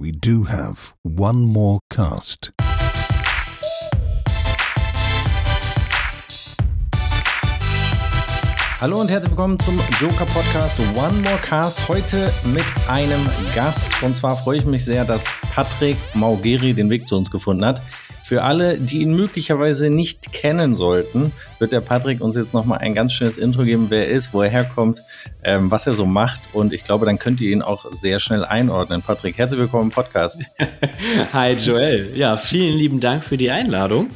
we do have one more cast. Hallo und herzlich willkommen zum Joker Podcast One More Cast. Heute mit einem Gast. Und zwar freue ich mich sehr, dass Patrick Maugeri den Weg zu uns gefunden hat. Für alle, die ihn möglicherweise nicht kennen sollten, wird der Patrick uns jetzt nochmal ein ganz schönes Intro geben, wer er ist, wo er herkommt, ähm, was er so macht. Und ich glaube, dann könnt ihr ihn auch sehr schnell einordnen. Patrick, herzlich willkommen im Podcast. Hi Joel. Ja, vielen lieben Dank für die Einladung.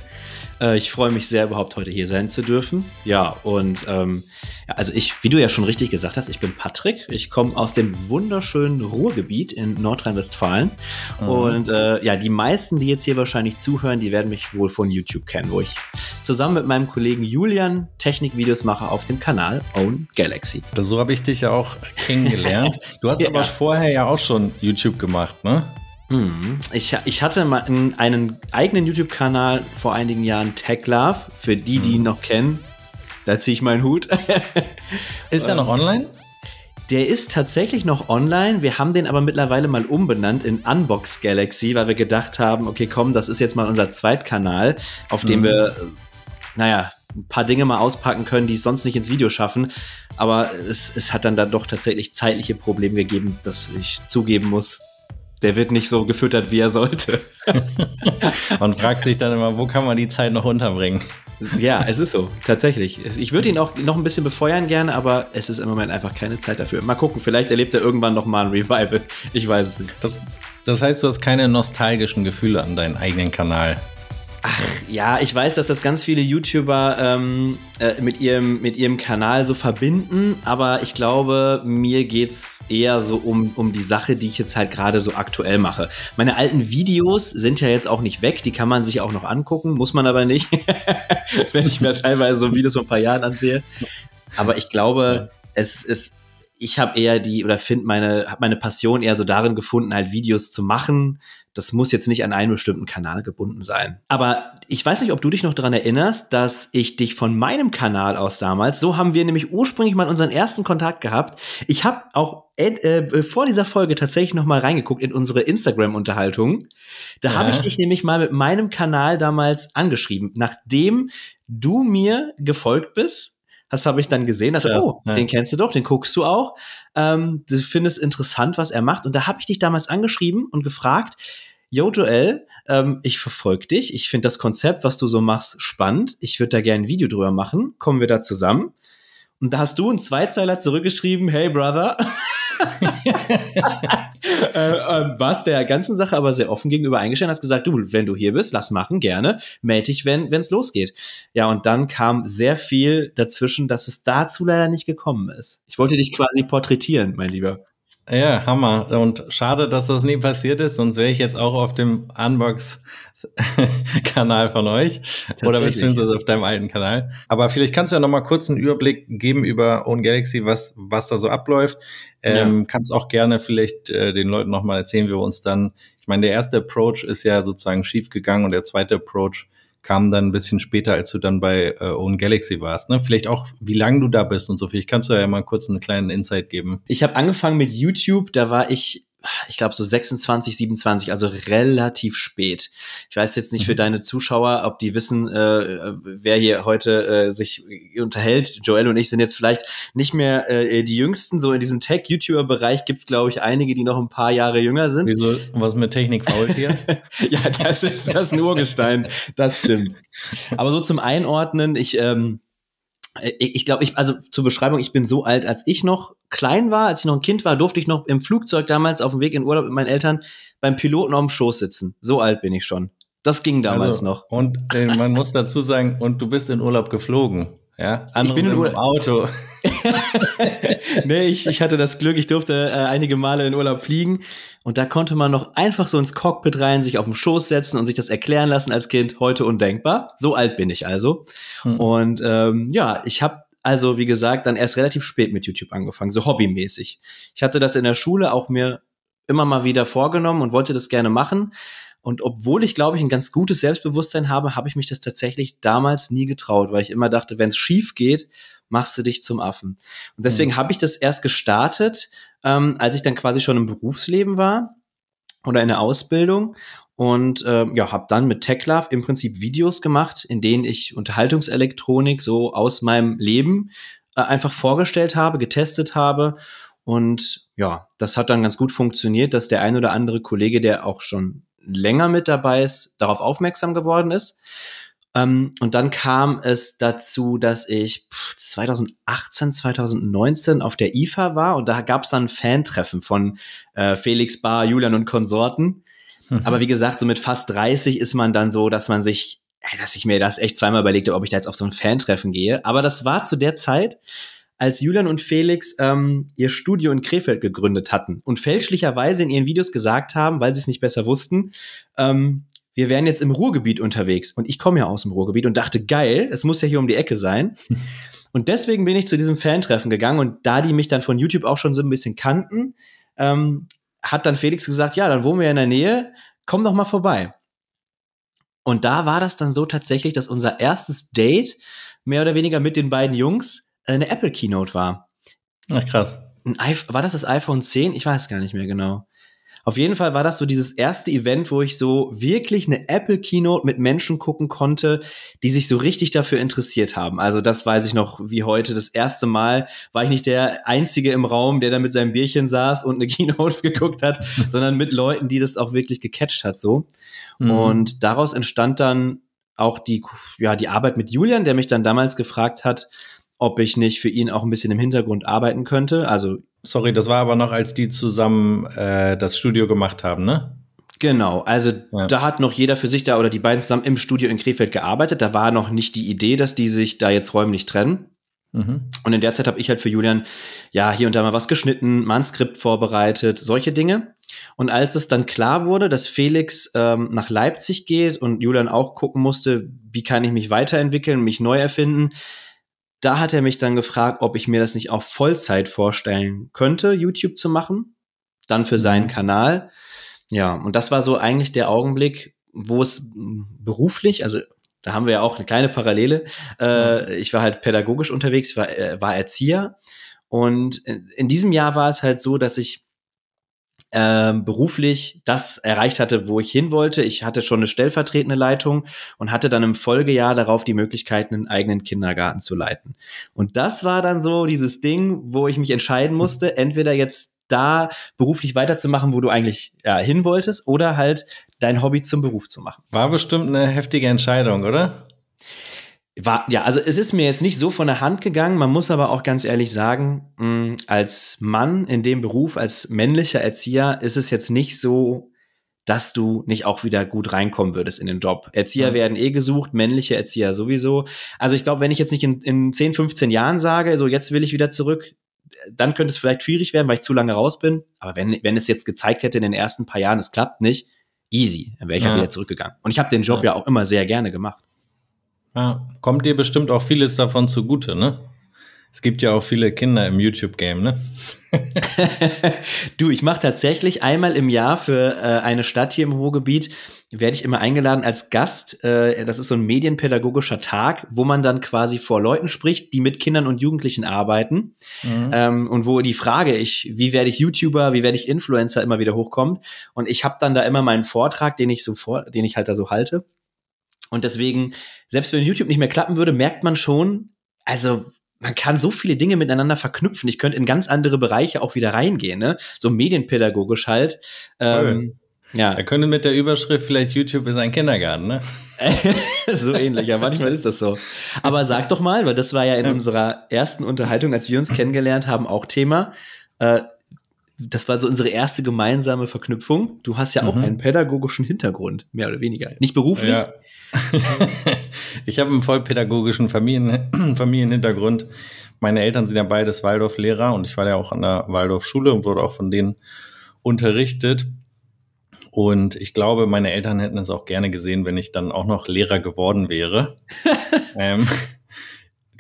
Äh, ich freue mich sehr, überhaupt heute hier sein zu dürfen. Ja, und ähm, also ich, wie du ja schon richtig gesagt hast, ich bin Patrick. Ich komme aus dem wunderschönen Ruhrgebiet in Nordrhein-Westfalen. Mhm. Und äh, ja, die meisten, die jetzt hier wahrscheinlich zuhören, die werden mich wohl von YouTube kennen, wo ich zusammen mit meinem Kollegen Julian Technikvideos mache auf dem Kanal Own Galaxy. So habe ich dich ja auch kennengelernt. Du hast ja. aber vorher ja auch schon YouTube gemacht, ne? Mhm. Ich, ich hatte mal einen eigenen YouTube-Kanal vor einigen Jahren, Tech Love, für die, die ihn mhm. noch kennen. Da ziehe ich meinen Hut. Ist der noch online? Der ist tatsächlich noch online. Wir haben den aber mittlerweile mal umbenannt in Unbox Galaxy, weil wir gedacht haben, okay, komm, das ist jetzt mal unser Zweitkanal, auf dem mhm. wir, naja, ein paar Dinge mal auspacken können, die es sonst nicht ins Video schaffen. Aber es, es hat dann da doch tatsächlich zeitliche Probleme gegeben, dass ich zugeben muss, der wird nicht so gefüttert, wie er sollte. man fragt sich dann immer, wo kann man die Zeit noch unterbringen? Ja, es ist so, tatsächlich. Ich würde ihn auch noch ein bisschen befeuern gerne, aber es ist im Moment einfach keine Zeit dafür. Mal gucken, vielleicht erlebt er irgendwann noch mal ein Revival. Ich weiß es nicht. Das, das heißt, du hast keine nostalgischen Gefühle an deinen eigenen Kanal. Ach ja, ich weiß, dass das ganz viele YouTuber ähm, äh, mit, ihrem, mit ihrem Kanal so verbinden, aber ich glaube, mir geht es eher so um, um die Sache, die ich jetzt halt gerade so aktuell mache. Meine alten Videos sind ja jetzt auch nicht weg, die kann man sich auch noch angucken, muss man aber nicht, wenn ich mir teilweise so Videos von ein paar Jahren ansehe. Aber ich glaube, es ist ich habe eher die oder finde meine habe meine Passion eher so darin gefunden, halt Videos zu machen, das muss jetzt nicht an einen bestimmten Kanal gebunden sein. Aber ich weiß nicht, ob du dich noch daran erinnerst, dass ich dich von meinem Kanal aus damals, so haben wir nämlich ursprünglich mal unseren ersten Kontakt gehabt. Ich habe auch äh, vor dieser Folge tatsächlich noch mal reingeguckt in unsere Instagram-Unterhaltung. Da ja. habe ich dich nämlich mal mit meinem Kanal damals angeschrieben, nachdem du mir gefolgt bist das habe ich dann gesehen, dachte, oh, ja. den kennst du doch, den guckst du auch. Ähm, du findest interessant, was er macht. Und da habe ich dich damals angeschrieben und gefragt, Yo Joel, ähm, ich verfolge dich. Ich finde das Konzept, was du so machst, spannend. Ich würde da gerne ein Video drüber machen. Kommen wir da zusammen? Und da hast du einen Zweizeiler zurückgeschrieben, hey Brother. äh, äh, der ganzen Sache aber sehr offen gegenüber eingestellt, hast gesagt, du, wenn du hier bist, lass machen, gerne, melde dich, wenn es losgeht. Ja, und dann kam sehr viel dazwischen, dass es dazu leider nicht gekommen ist. Ich wollte dich quasi porträtieren, mein Lieber. Ja, Hammer. Und schade, dass das nie passiert ist, sonst wäre ich jetzt auch auf dem Unbox-Kanal von euch oder beziehungsweise auf deinem alten Kanal. Aber vielleicht kannst du ja noch mal kurz einen Überblick geben über Own Galaxy, was, was da so abläuft. Ähm, ja. Kannst auch gerne vielleicht äh, den Leuten noch mal erzählen, wie wir uns dann, ich meine, der erste Approach ist ja sozusagen schief gegangen und der zweite Approach kam dann ein bisschen später, als du dann bei äh, Own Galaxy warst. Ne? Vielleicht auch, wie lange du da bist und so. Vielleicht kannst du ja mal kurz einen kleinen Insight geben. Ich habe angefangen mit YouTube, da war ich ich glaube so 26, 27, also relativ spät. Ich weiß jetzt nicht für mhm. deine Zuschauer, ob die wissen, äh, wer hier heute äh, sich unterhält. Joel und ich sind jetzt vielleicht nicht mehr äh, die Jüngsten. So in diesem Tech-YouTuber-Bereich gibt's glaube ich, einige, die noch ein paar Jahre jünger sind. Wieso? Was mit Technik fault hier? ja, das ist das Urgestein. Das stimmt. Aber so zum Einordnen, ich ähm, äh, ich glaube, ich, also zur Beschreibung, ich bin so alt, als ich noch klein war, als ich noch ein Kind war, durfte ich noch im Flugzeug damals auf dem Weg in Urlaub mit meinen Eltern beim Piloten auf dem Schoß sitzen. So alt bin ich schon. Das ging damals also, noch. Und äh, man muss dazu sagen, und du bist in Urlaub geflogen. Ja, Andere ich bin im Auto. nee, ich, ich hatte das Glück, ich durfte äh, einige Male in Urlaub fliegen und da konnte man noch einfach so ins Cockpit rein, sich auf den Schoß setzen und sich das erklären lassen als Kind. Heute undenkbar. So alt bin ich also. Hm. Und ähm, ja, ich habe also, wie gesagt, dann erst relativ spät mit YouTube angefangen, so hobbymäßig. Ich hatte das in der Schule auch mir immer mal wieder vorgenommen und wollte das gerne machen. Und obwohl ich, glaube ich, ein ganz gutes Selbstbewusstsein habe, habe ich mich das tatsächlich damals nie getraut, weil ich immer dachte, wenn es schief geht, machst du dich zum Affen. Und deswegen mhm. habe ich das erst gestartet, ähm, als ich dann quasi schon im Berufsleben war. oder in der Ausbildung und äh, ja, habe dann mit TechLove im Prinzip Videos gemacht, in denen ich Unterhaltungselektronik so aus meinem Leben äh, einfach vorgestellt habe, getestet habe und ja, das hat dann ganz gut funktioniert, dass der ein oder andere Kollege, der auch schon länger mit dabei ist, darauf aufmerksam geworden ist. Ähm, und dann kam es dazu, dass ich 2018, 2019 auf der IFA war und da gab es dann ein Fantreffen von äh, Felix Bar, Julian und Konsorten. Mhm. Aber wie gesagt, so mit fast 30 ist man dann so, dass man sich, dass ich mir das echt zweimal überlegte, ob ich da jetzt auf so ein Fan-Treffen gehe. Aber das war zu der Zeit, als Julian und Felix ähm, ihr Studio in Krefeld gegründet hatten und fälschlicherweise in ihren Videos gesagt haben, weil sie es nicht besser wussten, ähm, wir wären jetzt im Ruhrgebiet unterwegs. Und ich komme ja aus dem Ruhrgebiet und dachte, geil, es muss ja hier um die Ecke sein. und deswegen bin ich zu diesem Fan-Treffen gegangen und da die mich dann von YouTube auch schon so ein bisschen kannten, ähm, hat dann Felix gesagt, ja, dann wohnen wir in der Nähe, komm doch mal vorbei. Und da war das dann so tatsächlich, dass unser erstes Date mehr oder weniger mit den beiden Jungs eine Apple Keynote war. Ach krass. war das das iPhone 10? Ich weiß gar nicht mehr genau. Auf jeden Fall war das so dieses erste Event, wo ich so wirklich eine Apple Keynote mit Menschen gucken konnte, die sich so richtig dafür interessiert haben. Also das weiß ich noch wie heute. Das erste Mal war ich nicht der Einzige im Raum, der da mit seinem Bierchen saß und eine Keynote geguckt hat, sondern mit Leuten, die das auch wirklich gecatcht hat, so. Mhm. Und daraus entstand dann auch die, ja, die Arbeit mit Julian, der mich dann damals gefragt hat, ob ich nicht für ihn auch ein bisschen im Hintergrund arbeiten könnte. Also Sorry, das war aber noch, als die zusammen äh, das Studio gemacht haben, ne? Genau, also ja. da hat noch jeder für sich da oder die beiden zusammen im Studio in Krefeld gearbeitet. Da war noch nicht die Idee, dass die sich da jetzt räumlich trennen. Mhm. Und in der Zeit habe ich halt für Julian ja hier und da mal was geschnitten, mal ein Skript vorbereitet, solche Dinge. Und als es dann klar wurde, dass Felix ähm, nach Leipzig geht und Julian auch gucken musste, wie kann ich mich weiterentwickeln, mich neu erfinden, da hat er mich dann gefragt, ob ich mir das nicht auch Vollzeit vorstellen könnte, YouTube zu machen. Dann für seinen mhm. Kanal. Ja, und das war so eigentlich der Augenblick, wo es beruflich, also da haben wir ja auch eine kleine Parallele. Äh, ich war halt pädagogisch unterwegs, war, äh, war Erzieher. Und in, in diesem Jahr war es halt so, dass ich ähm, beruflich das erreicht hatte, wo ich hin wollte. Ich hatte schon eine stellvertretende Leitung und hatte dann im Folgejahr darauf die Möglichkeit, einen eigenen Kindergarten zu leiten. Und das war dann so dieses Ding, wo ich mich entscheiden musste, entweder jetzt da beruflich weiterzumachen, wo du eigentlich ja, hin wolltest, oder halt dein Hobby zum Beruf zu machen. War bestimmt eine heftige Entscheidung, oder? War, ja, also es ist mir jetzt nicht so von der Hand gegangen. Man muss aber auch ganz ehrlich sagen, mh, mm, als Mann in dem Beruf, als männlicher Erzieher, ist es jetzt nicht so, dass du nicht auch wieder gut reinkommen würdest in den Job. Erzieher ja. werden eh gesucht, männliche Erzieher sowieso. Also ich glaube, wenn ich jetzt nicht in, in 10, 15 Jahren sage, so jetzt will ich wieder zurück, dann könnte es vielleicht schwierig werden, weil ich zu lange raus bin. Aber wenn, wenn es jetzt gezeigt hätte in den ersten paar Jahren, es klappt nicht, easy, dann wäre ich ja. halt wieder zurückgegangen. Und ich habe den Job ja. ja auch immer sehr gerne gemacht. Ja, kommt dir bestimmt auch vieles davon zugute, ne? Es gibt ja auch viele Kinder im YouTube-Game, ne? du, ich mache tatsächlich einmal im Jahr für äh, eine Stadt hier im Ruhrgebiet, werde ich immer eingeladen als Gast. Äh, das ist so ein medienpädagogischer Tag, wo man dann quasi vor Leuten spricht, die mit Kindern und Jugendlichen arbeiten. Mhm. Ähm, und wo die Frage, ich, wie werde ich YouTuber, wie werde ich Influencer immer wieder hochkommt. Und ich habe dann da immer meinen Vortrag, den ich so vor, den ich halt da so halte. Und deswegen, selbst wenn YouTube nicht mehr klappen würde, merkt man schon, also man kann so viele Dinge miteinander verknüpfen. Ich könnte in ganz andere Bereiche auch wieder reingehen, ne? So medienpädagogisch halt. Ähm, ja. Er könnte mit der Überschrift vielleicht YouTube ist ein Kindergarten, ne? so ähnlich, ja, manchmal ist das so. Aber sag doch mal, weil das war ja in unserer ersten Unterhaltung, als wir uns kennengelernt haben, auch Thema. Äh, das war so unsere erste gemeinsame Verknüpfung. Du hast ja auch mhm. einen pädagogischen Hintergrund, mehr oder weniger. Nicht beruflich. Ja. ich habe einen vollpädagogischen Familien Familienhintergrund. Meine Eltern sind ja beides Waldorf-Lehrer und ich war ja auch an der Waldorf-Schule und wurde auch von denen unterrichtet. Und ich glaube, meine Eltern hätten es auch gerne gesehen, wenn ich dann auch noch Lehrer geworden wäre. ähm,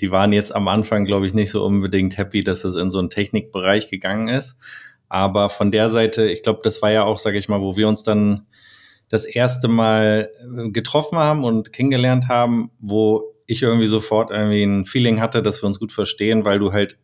die waren jetzt am Anfang, glaube ich, nicht so unbedingt happy, dass es in so einen Technikbereich gegangen ist. Aber von der Seite, ich glaube, das war ja auch, sage ich mal, wo wir uns dann das erste Mal äh, getroffen haben und kennengelernt haben, wo ich irgendwie sofort irgendwie ein Feeling hatte, dass wir uns gut verstehen, weil du halt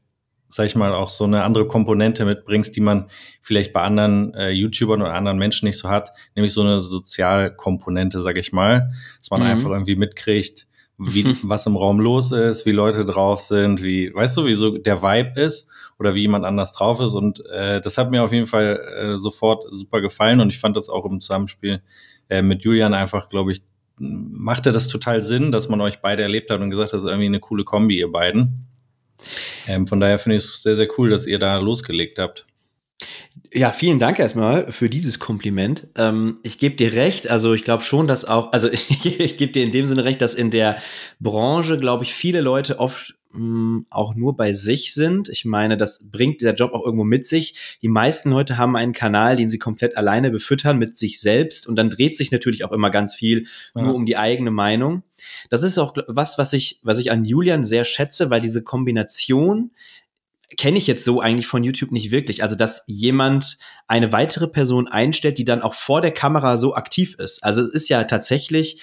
sag ich mal, auch so eine andere Komponente mitbringst, die man vielleicht bei anderen äh, YouTubern oder anderen Menschen nicht so hat, nämlich so eine Sozialkomponente, sag ich mal, dass man mhm. einfach irgendwie mitkriegt, wie, was im Raum los ist, wie Leute drauf sind, wie, weißt du, wie so der Vibe ist oder wie jemand anders drauf ist. Und äh, das hat mir auf jeden Fall äh, sofort super gefallen und ich fand das auch im Zusammenspiel äh, mit Julian einfach, glaube ich, machte das total Sinn, dass man euch beide erlebt hat und gesagt, das ist irgendwie eine coole Kombi, ihr beiden. Ähm, von daher finde ich es sehr, sehr cool, dass ihr da losgelegt habt. Ja, vielen Dank erstmal für dieses Kompliment. Ähm, ich gebe dir recht, also ich glaube schon, dass auch, also ich, ich gebe dir in dem Sinne recht, dass in der Branche, glaube ich, viele Leute oft mh, hm, auch nur bei sich sind. Ich meine, das bringt der Job auch irgendwo mit sich. Die meisten Leute haben einen Kanal, den sie komplett alleine befüttern mit sich selbst und dann dreht sich natürlich auch immer ganz viel ja. nur um die eigene Meinung. Das ist auch was, was ich, was ich an Julian sehr schätze, weil diese Kombination kenne ich jetzt so eigentlich von YouTube nicht wirklich. Also, dass jemand eine weitere Person einstellt, die dann auch vor der Kamera so aktiv ist. Also, es ist ja tatsächlich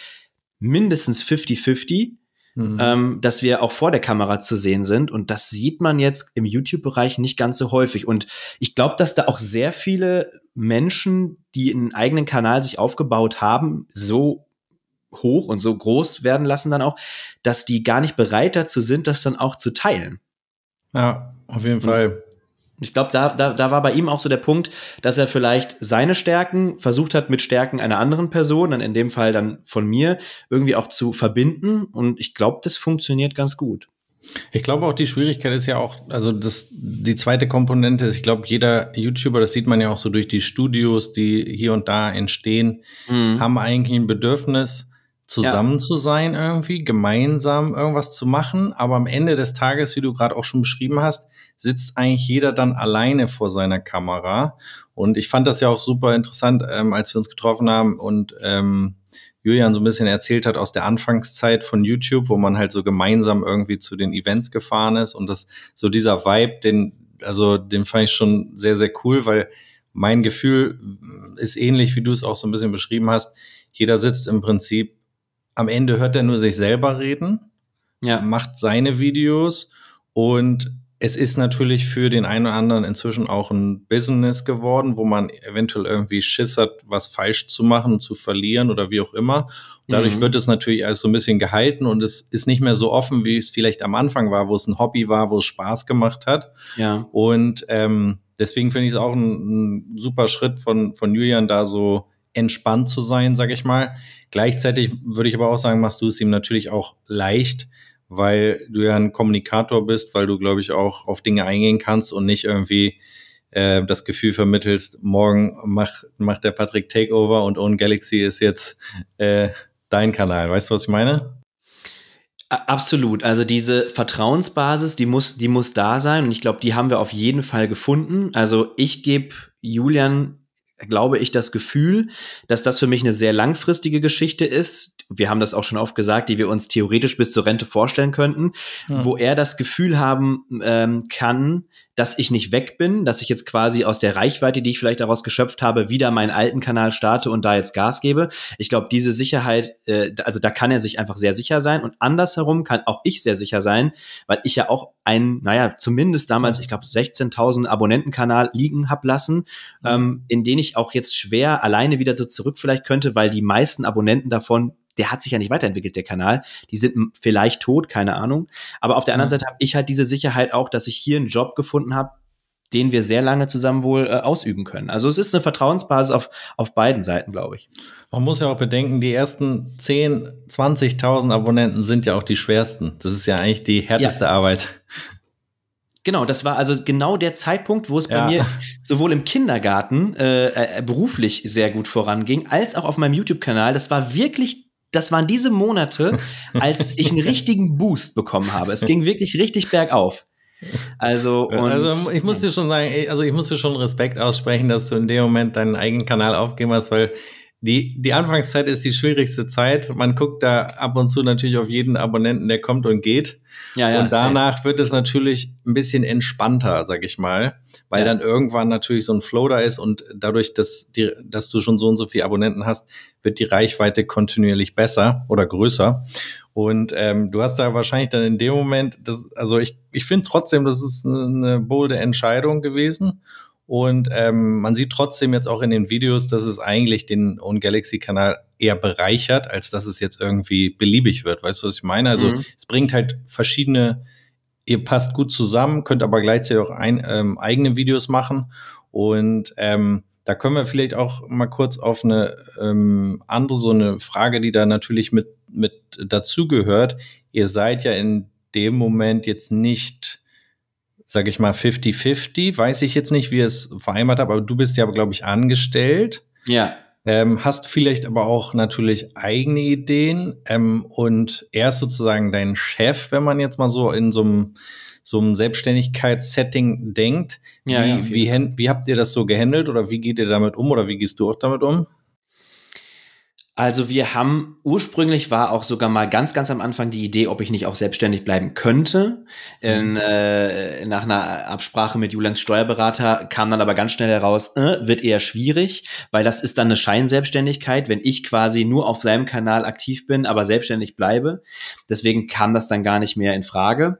mindestens 50-50, mhm. ähm, dass wir auch vor der Kamera zu sehen sind. Und das sieht man jetzt im YouTube-Bereich nicht ganz so häufig. Und ich glaube, dass da auch sehr viele Menschen, die einen eigenen Kanal sich aufgebaut haben, so hoch und so groß werden lassen dann auch, dass die gar nicht bereit dazu sind, das dann auch zu teilen. Ja, auf jeden Fall. Ich glaube, da, da, da war bei ihm auch so der Punkt, dass er vielleicht seine Stärken versucht hat, mit Stärken einer anderen Person, dann in dem Fall dann von mir, irgendwie auch zu verbinden. Und ich glaube, das funktioniert ganz gut. Ich glaube auch, die Schwierigkeit ist ja auch, also das, die zweite Komponente ist, ich glaube, jeder YouTuber, das sieht man ja auch so durch die Studios, die hier und da entstehen, mhm. haben eigentlich ein Bedürfnis, zusammen ja. zu sein irgendwie, gemeinsam irgendwas zu machen. Aber am Ende des Tages, wie du gerade auch schon beschrieben hast, sitzt eigentlich jeder dann alleine vor seiner Kamera. Und ich fand das ja auch super interessant, ähm, als wir uns getroffen haben und ähm, Julian so ein bisschen erzählt hat aus der Anfangszeit von YouTube, wo man halt so gemeinsam irgendwie zu den Events gefahren ist und das so dieser Vibe, den also den fand ich schon sehr sehr cool, weil mein Gefühl ist ähnlich, wie du es auch so ein bisschen beschrieben hast. Jeder sitzt im Prinzip am Ende hört er nur sich selber reden, ja. macht seine Videos und es ist natürlich für den einen oder anderen inzwischen auch ein Business geworden, wo man eventuell irgendwie Schiss hat, was falsch zu machen, zu verlieren oder wie auch immer. Und dadurch mhm. wird es natürlich alles so ein bisschen gehalten und es ist nicht mehr so offen, wie es vielleicht am Anfang war, wo es ein Hobby war, wo es Spaß gemacht hat. Ja. Und ähm, deswegen finde ich es auch ein, ein super Schritt von, von Julian, da so entspannt zu sein, sag ich mal. Gleichzeitig würde ich aber auch sagen, machst du es ihm natürlich auch leicht, weil du ja ein Kommunikator bist, weil du, glaube ich, auch auf Dinge eingehen kannst und nicht irgendwie äh, das Gefühl vermittelst, morgen macht, macht der Patrick Takeover und Own Galaxy ist jetzt äh, dein Kanal. Weißt du, was ich meine? Absolut. Also diese Vertrauensbasis, die muss, die muss da sein und ich glaube, die haben wir auf jeden Fall gefunden. Also ich gebe Julian glaube ich, das Gefühl, dass das für mich eine sehr langfristige Geschichte ist. Wir haben das auch schon oft gesagt, die wir uns theoretisch bis zur Rente vorstellen könnten, ja. wo er das Gefühl haben ähm, kann, dass ich nicht weg bin, dass ich jetzt quasi aus der Reichweite, die ich vielleicht daraus geschöpft habe, wieder meinen alten Kanal starte und da jetzt Gas gebe. Ich glaube, diese Sicherheit, äh, also da kann er sich einfach sehr sicher sein und andersherum kann auch ich sehr sicher sein, weil ich ja auch einen, naja, zumindest damals, ich glaube, 16.000 Abonnentenkanal liegen hab lassen, ähm, in den ich auch jetzt schwer alleine wieder so zurück vielleicht könnte, weil die meisten Abonnenten davon der hat sich ja nicht weiterentwickelt, der Kanal. Die sind vielleicht tot, keine Ahnung. Aber auf der anderen ja. Seite habe ich halt diese Sicherheit auch, dass ich hier einen Job gefunden habe, den wir sehr lange zusammen wohl äh, ausüben können. Also es ist eine Vertrauensbasis auf, auf beiden Seiten, glaube ich. Man muss ja auch bedenken, die ersten 10, 20.000 Abonnenten sind ja auch die schwersten. Das ist ja eigentlich die härteste ja. Arbeit. Genau, das war also genau der Zeitpunkt, wo es ja. bei mir sowohl im Kindergarten äh, äh, beruflich sehr gut voranging, als auch auf meinem YouTube-Kanal. Das war wirklich das waren diese Monate, als ich einen richtigen Boost bekommen habe. Es ging wirklich richtig bergauf. Also, und, also ich muss dir schon sagen, also ich muss dir schon Respekt aussprechen, dass du in dem Moment deinen eigenen Kanal aufgeben hast, weil die, die Anfangszeit ist die schwierigste Zeit. Man guckt da ab und zu natürlich auf jeden Abonnenten, der kommt und geht. Ja, ja, und danach wird es natürlich ein bisschen entspannter, sag ich mal, weil ja. dann irgendwann natürlich so ein Flow da ist und dadurch, dass, die, dass du schon so und so viele Abonnenten hast, wird die Reichweite kontinuierlich besser oder größer. Und ähm, du hast da wahrscheinlich dann in dem Moment, das, also ich, ich finde trotzdem, das ist eine, bolde Entscheidung gewesen. Und ähm, man sieht trotzdem jetzt auch in den Videos, dass es eigentlich den Own Galaxy-Kanal eher bereichert, als dass es jetzt irgendwie beliebig wird. Weißt du, was ich meine? Also mhm. es bringt halt verschiedene, ihr passt gut zusammen, könnt aber gleichzeitig auch ein, ähm, eigene Videos machen. Und ähm, da können wir vielleicht auch mal kurz auf eine ähm, andere, so eine Frage, die da natürlich mit, mit dazugehört. Ihr seid ja in dem Moment jetzt nicht sage ich mal, 50-50. Weiß ich jetzt nicht, wie es vereinbart hat, aber du bist ja, glaube ich, angestellt. Ja. Ähm, hast vielleicht aber auch natürlich eigene Ideen ähm, und er ist sozusagen dein Chef, wenn man jetzt mal so in so einem so einem Selbstständigkeitssetting denkt. Ja, wie, ja, wie, wie habt ihr das so gehandelt oder wie geht ihr damit um oder wie gehst du auch damit um? Also wir haben ursprünglich war auch sogar mal ganz, ganz am Anfang die Idee, ob ich nicht auch selbstständig bleiben könnte. In, mhm. äh, nach einer Absprache mit Julians Steuerberater kam dann aber ganz schnell heraus, äh, wird eher schwierig, weil das ist dann eine Scheinselbstständigkeit, wenn ich quasi nur auf seinem Kanal aktiv bin, aber selbstständig bleibe. Deswegen kam das dann gar nicht mehr in Frage.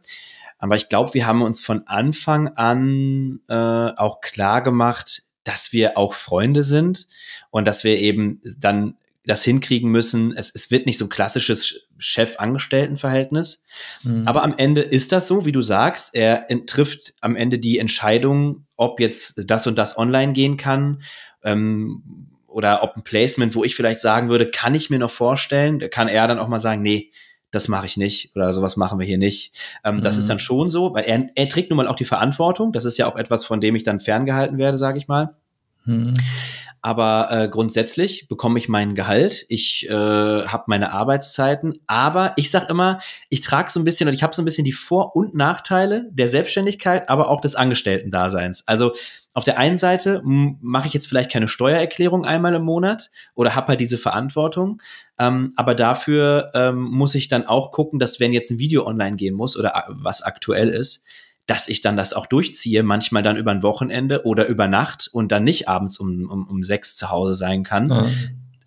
Aber ich glaube, wir haben uns von Anfang an äh, auch klar gemacht, dass wir auch Freunde sind und dass wir eben dann das hinkriegen müssen. Es, es wird nicht so ein klassisches Chef-Angestellten-Verhältnis. Mhm. Aber am Ende ist das so, wie du sagst. Er trifft am Ende die Entscheidung, ob jetzt das und das online gehen kann. Ähm, oder ob ein Placement, wo ich vielleicht sagen würde, kann ich mir noch vorstellen, da kann er dann auch mal sagen, nee, das mache ich nicht oder sowas machen wir hier nicht. Ähm, mhm. Das ist mhm. dann schon so, weil er, er trägt nun mal auch die Verantwortung. Das ist ja auch etwas, von dem ich dann ferngehalten werde, sage ich mal. Mhm. Aber äh, grundsätzlich bekomme ich mein Gehalt, ich äh, habe meine Arbeitszeiten, aber ich sag immer, ich trage so ein bisschen und ich habe so ein bisschen die Vor- und Nachteile der Selbstständigkeit, aber auch des Angestellten-Daseins. Also auf der einen Seite mache ich jetzt vielleicht keine Steuererklärung einmal im Monat oder habe halt diese Verantwortung, ähm, aber dafür ähm, muss ich dann auch gucken, dass wenn jetzt ein Video online gehen muss oder was aktuell ist, dass ich dann das auch durchziehe, manchmal dann über ein Wochenende oder über Nacht und dann nicht abends um, um, um sechs zu Hause sein kann. Ja.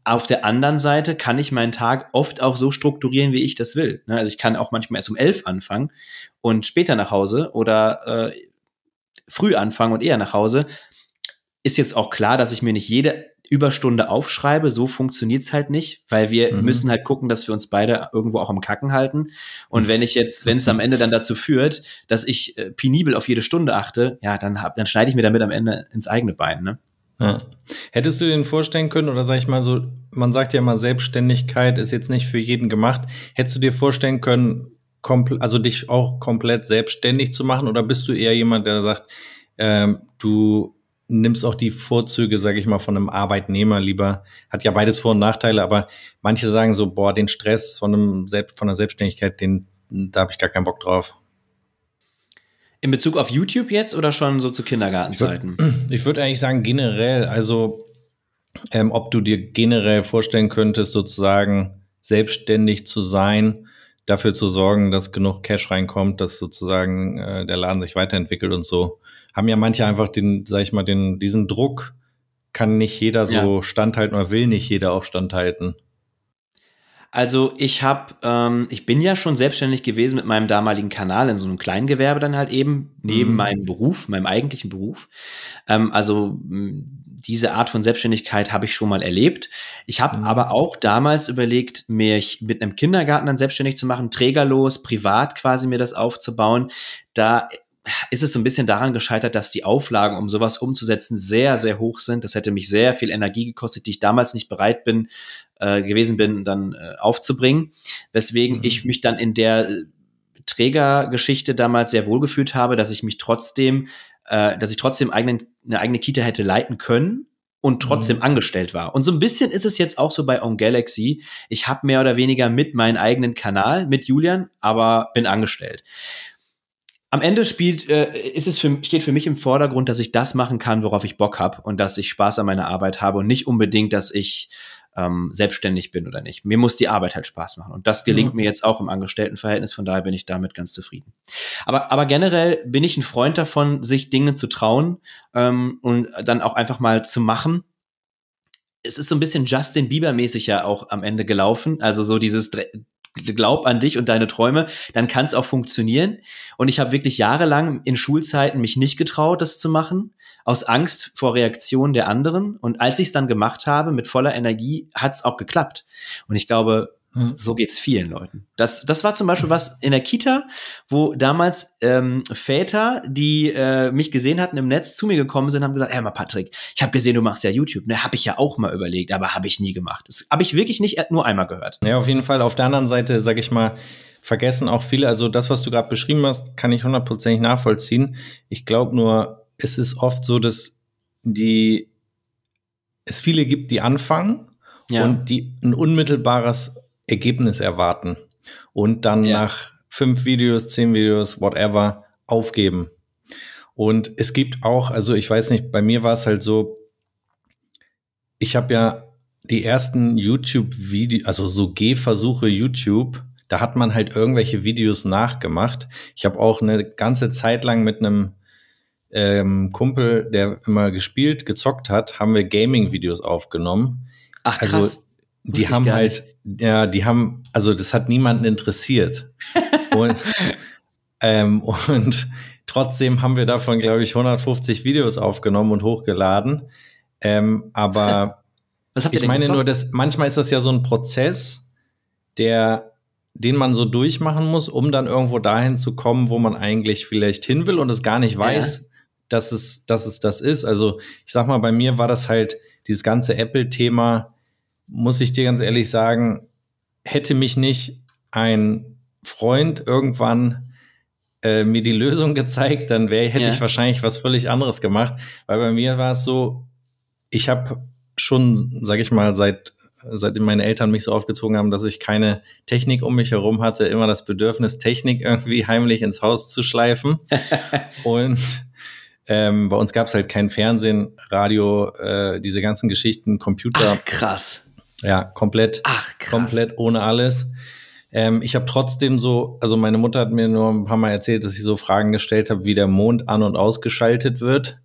Auf der anderen Seite kann ich meinen Tag oft auch so strukturieren, wie ich das will. Ne? Also ich kann auch manchmal erst um elf anfangen und später nach Hause oder äh, früh anfangen und eher nach Hause. Ist jetzt auch klar, dass ich mir nicht jede Überstunde aufschreibe. So funktioniert's halt nicht, weil wir mhm. müssen halt gucken, dass wir uns beide irgendwo auch am Kacken halten. Und wenn ich jetzt, wenn es am Ende dann dazu führt, dass ich äh, penibel auf jede Stunde achte, ja, dann, hab, dann schneide ich mir damit am Ende ins eigene Bein. Ne? Ja. Hättest du dir vorstellen können, oder sag ich mal so, man sagt ja mal, Selbstständigkeit ist jetzt nicht für jeden gemacht. Hättest du dir vorstellen können, also dich auch komplett selbstständig zu machen, oder bist du eher jemand, der sagt, ähm, du nimmst auch die Vorzüge, sage ich mal, von einem Arbeitnehmer lieber. Hat ja beides Vor- und Nachteile, aber manche sagen so, boah, den Stress von, einem, von einer Selbstständigkeit, den, da habe ich gar keinen Bock drauf. In Bezug auf YouTube jetzt oder schon so zu Kindergartenzeiten? Ich würde würd eigentlich sagen, generell, also ähm, ob du dir generell vorstellen könntest, sozusagen selbstständig zu sein, dafür zu sorgen, dass genug Cash reinkommt, dass sozusagen äh, der Laden sich weiterentwickelt und so haben ja manche einfach den, sag ich mal, den, diesen Druck kann nicht jeder so ja. standhalten oder will nicht jeder auch standhalten. Also ich habe, ähm, ich bin ja schon selbstständig gewesen mit meinem damaligen Kanal in so einem Kleingewerbe dann halt eben neben mhm. meinem Beruf, meinem eigentlichen Beruf. Ähm, also diese Art von Selbstständigkeit habe ich schon mal erlebt. Ich habe mhm. aber auch damals überlegt, mich mit einem Kindergarten dann selbstständig zu machen, trägerlos, privat quasi mir das aufzubauen. Da ist es so ein bisschen daran gescheitert, dass die Auflagen, um sowas umzusetzen, sehr, sehr hoch sind. Das hätte mich sehr viel Energie gekostet, die ich damals nicht bereit bin, äh, gewesen bin, dann äh, aufzubringen. Weswegen mhm. ich mich dann in der äh, Trägergeschichte damals sehr wohl gefühlt habe, dass ich mich trotzdem, äh, dass ich trotzdem eigenen, eine eigene Kita hätte leiten können und trotzdem mhm. angestellt war. Und so ein bisschen ist es jetzt auch so bei On Galaxy. Ich habe mehr oder weniger mit meinen eigenen Kanal, mit Julian, aber bin angestellt am Ende spielt, äh, ist es für, steht für mich im Vordergrund, dass ich das machen kann, worauf ich Bock habe und dass ich Spaß an meiner Arbeit habe und nicht unbedingt, dass ich ähm, selbstständig bin oder nicht. Mir muss die Arbeit halt Spaß machen. Und das gelingt mhm. mir jetzt auch im Angestelltenverhältnis, von daher bin ich damit ganz zufrieden. Aber, aber generell bin ich ein Freund davon, sich Dinge zu trauen ähm, und dann auch einfach mal zu machen es ist so ein bisschen Justin Bieber-mäßig ja auch am Ende gelaufen. Also so dieses glaub an dich und deine Träume, dann kann es auch funktionieren. Und ich habe wirklich jahrelang in Schulzeiten mich nicht getraut, das zu machen, aus Angst vor Reaktionen der anderen. Und als ich es dann gemacht habe, mit voller Energie, hat es auch geklappt. Und ich glaube. So geht's vielen Leuten. Das, das war zum Beispiel was in der Kita, wo damals ähm, Väter, die äh, mich gesehen hatten im Netz, zu mir gekommen sind, haben gesagt: Hey, mal Patrick, ich habe gesehen, du machst ja YouTube. Ne, habe ich ja auch mal überlegt, aber habe ich nie gemacht. Das habe ich wirklich nicht nur einmal gehört. Ja, auf jeden Fall. Auf der anderen Seite, sage ich mal, vergessen auch viele. Also das, was du gerade beschrieben hast, kann ich hundertprozentig nachvollziehen. Ich glaube nur, es ist oft so, dass die es viele gibt, die anfangen ja. und die ein unmittelbares Ergebnis erwarten und dann ja. nach fünf Videos, zehn Videos, whatever, aufgeben. Und es gibt auch, also ich weiß nicht, bei mir war es halt so, ich habe ja die ersten YouTube-Videos, also so Gehversuche YouTube, da hat man halt irgendwelche Videos nachgemacht. Ich habe auch eine ganze Zeit lang mit einem ähm, Kumpel, der immer gespielt, gezockt hat, haben wir Gaming-Videos aufgenommen. Ach also krass. Also die haben halt, ja, die haben, also das hat niemanden interessiert. und, ähm, und trotzdem haben wir davon, glaube ich, 150 Videos aufgenommen und hochgeladen. Ähm, aber ich meine nur, dass manchmal ist das ja so ein Prozess, der, den man so durchmachen muss, um dann irgendwo dahin zu kommen, wo man eigentlich vielleicht hin will und es gar nicht weiß, ja. dass es, dass es das ist. Also ich sag mal, bei mir war das halt dieses ganze Apple-Thema muss ich dir ganz ehrlich sagen, hätte mich nicht ein Freund irgendwann äh, mir die Lösung gezeigt, dann wär, hätte ja. ich wahrscheinlich was völlig anderes gemacht. Weil bei mir war es so, ich habe schon, sag ich mal, seit seitdem meine Eltern mich so aufgezogen haben, dass ich keine Technik um mich herum hatte, immer das Bedürfnis, Technik irgendwie heimlich ins Haus zu schleifen. und ähm, bei uns gab es halt kein Fernsehen, Radio, äh, diese ganzen Geschichten, Computer. Ach, krass. Ja, komplett, Ach, krass. komplett ohne alles. Ähm, ich habe trotzdem so, also meine Mutter hat mir nur ein paar Mal erzählt, dass ich so Fragen gestellt habe, wie der Mond an- und ausgeschaltet wird.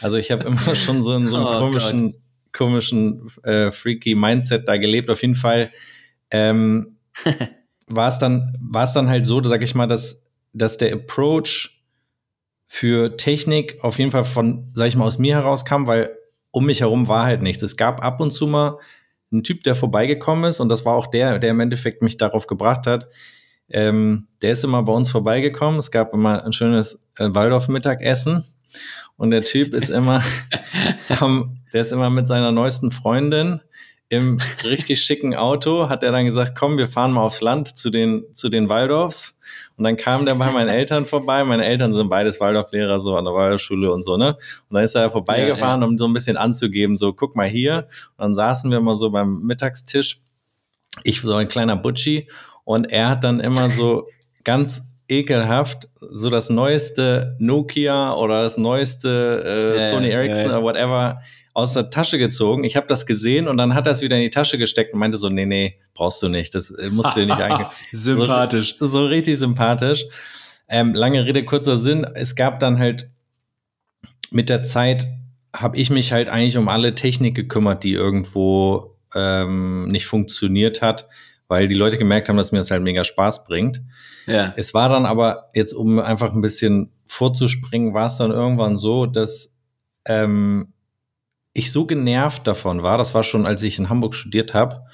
Also ich habe immer schon so in so einem oh, komischen, Gott. komischen, äh, freaky Mindset da gelebt. Auf jeden Fall ähm, war es dann, war es dann halt so, sag ich mal, dass, dass der Approach für Technik auf jeden Fall von, sag ich mal, aus mir herauskam, weil um mich herum war halt nichts. Es gab ab und zu mal ein Typ, der vorbeigekommen ist, und das war auch der, der im Endeffekt mich darauf gebracht hat. Ähm, der ist immer bei uns vorbeigekommen. Es gab immer ein schönes äh, Waldorf-Mittagessen. Und der Typ ist immer, der ist immer mit seiner neuesten Freundin im richtig schicken Auto, hat er dann gesagt, komm, wir fahren mal aufs Land zu den, zu den Waldorfs. Und dann kam der bei meinen Eltern vorbei. Meine Eltern sind beides Waldorflehrer, so an der Waldorfschule und so, ne? Und dann ist er vorbeigefahren, ja, ja. um so ein bisschen anzugeben, so, guck mal hier. Und dann saßen wir mal so beim Mittagstisch. Ich so ein kleiner Butchi. Und er hat dann immer so ganz ekelhaft so das neueste Nokia oder das neueste äh, ja, Sony Ericsson oder whatever aus der Tasche gezogen. Ich habe das gesehen und dann hat er es wieder in die Tasche gesteckt und meinte so, nee, nee, brauchst du nicht. Das äh, musst du dir nicht eigentlich. sympathisch. So, so, richtig sympathisch. Ähm, lange Rede, kurzer Sinn. Es gab dann halt mit der Zeit habe ich mich halt eigentlich um alle Technik gekümmert, die irgendwo ähm, nicht funktioniert hat, weil die Leute gemerkt haben, dass mir das halt mega Spaß bringt. Ja. Es war dann aber jetzt, um einfach ein bisschen vorzuspringen, war es dann irgendwann so, dass ähm, ich so genervt davon war, das war schon, als ich in Hamburg studiert habe,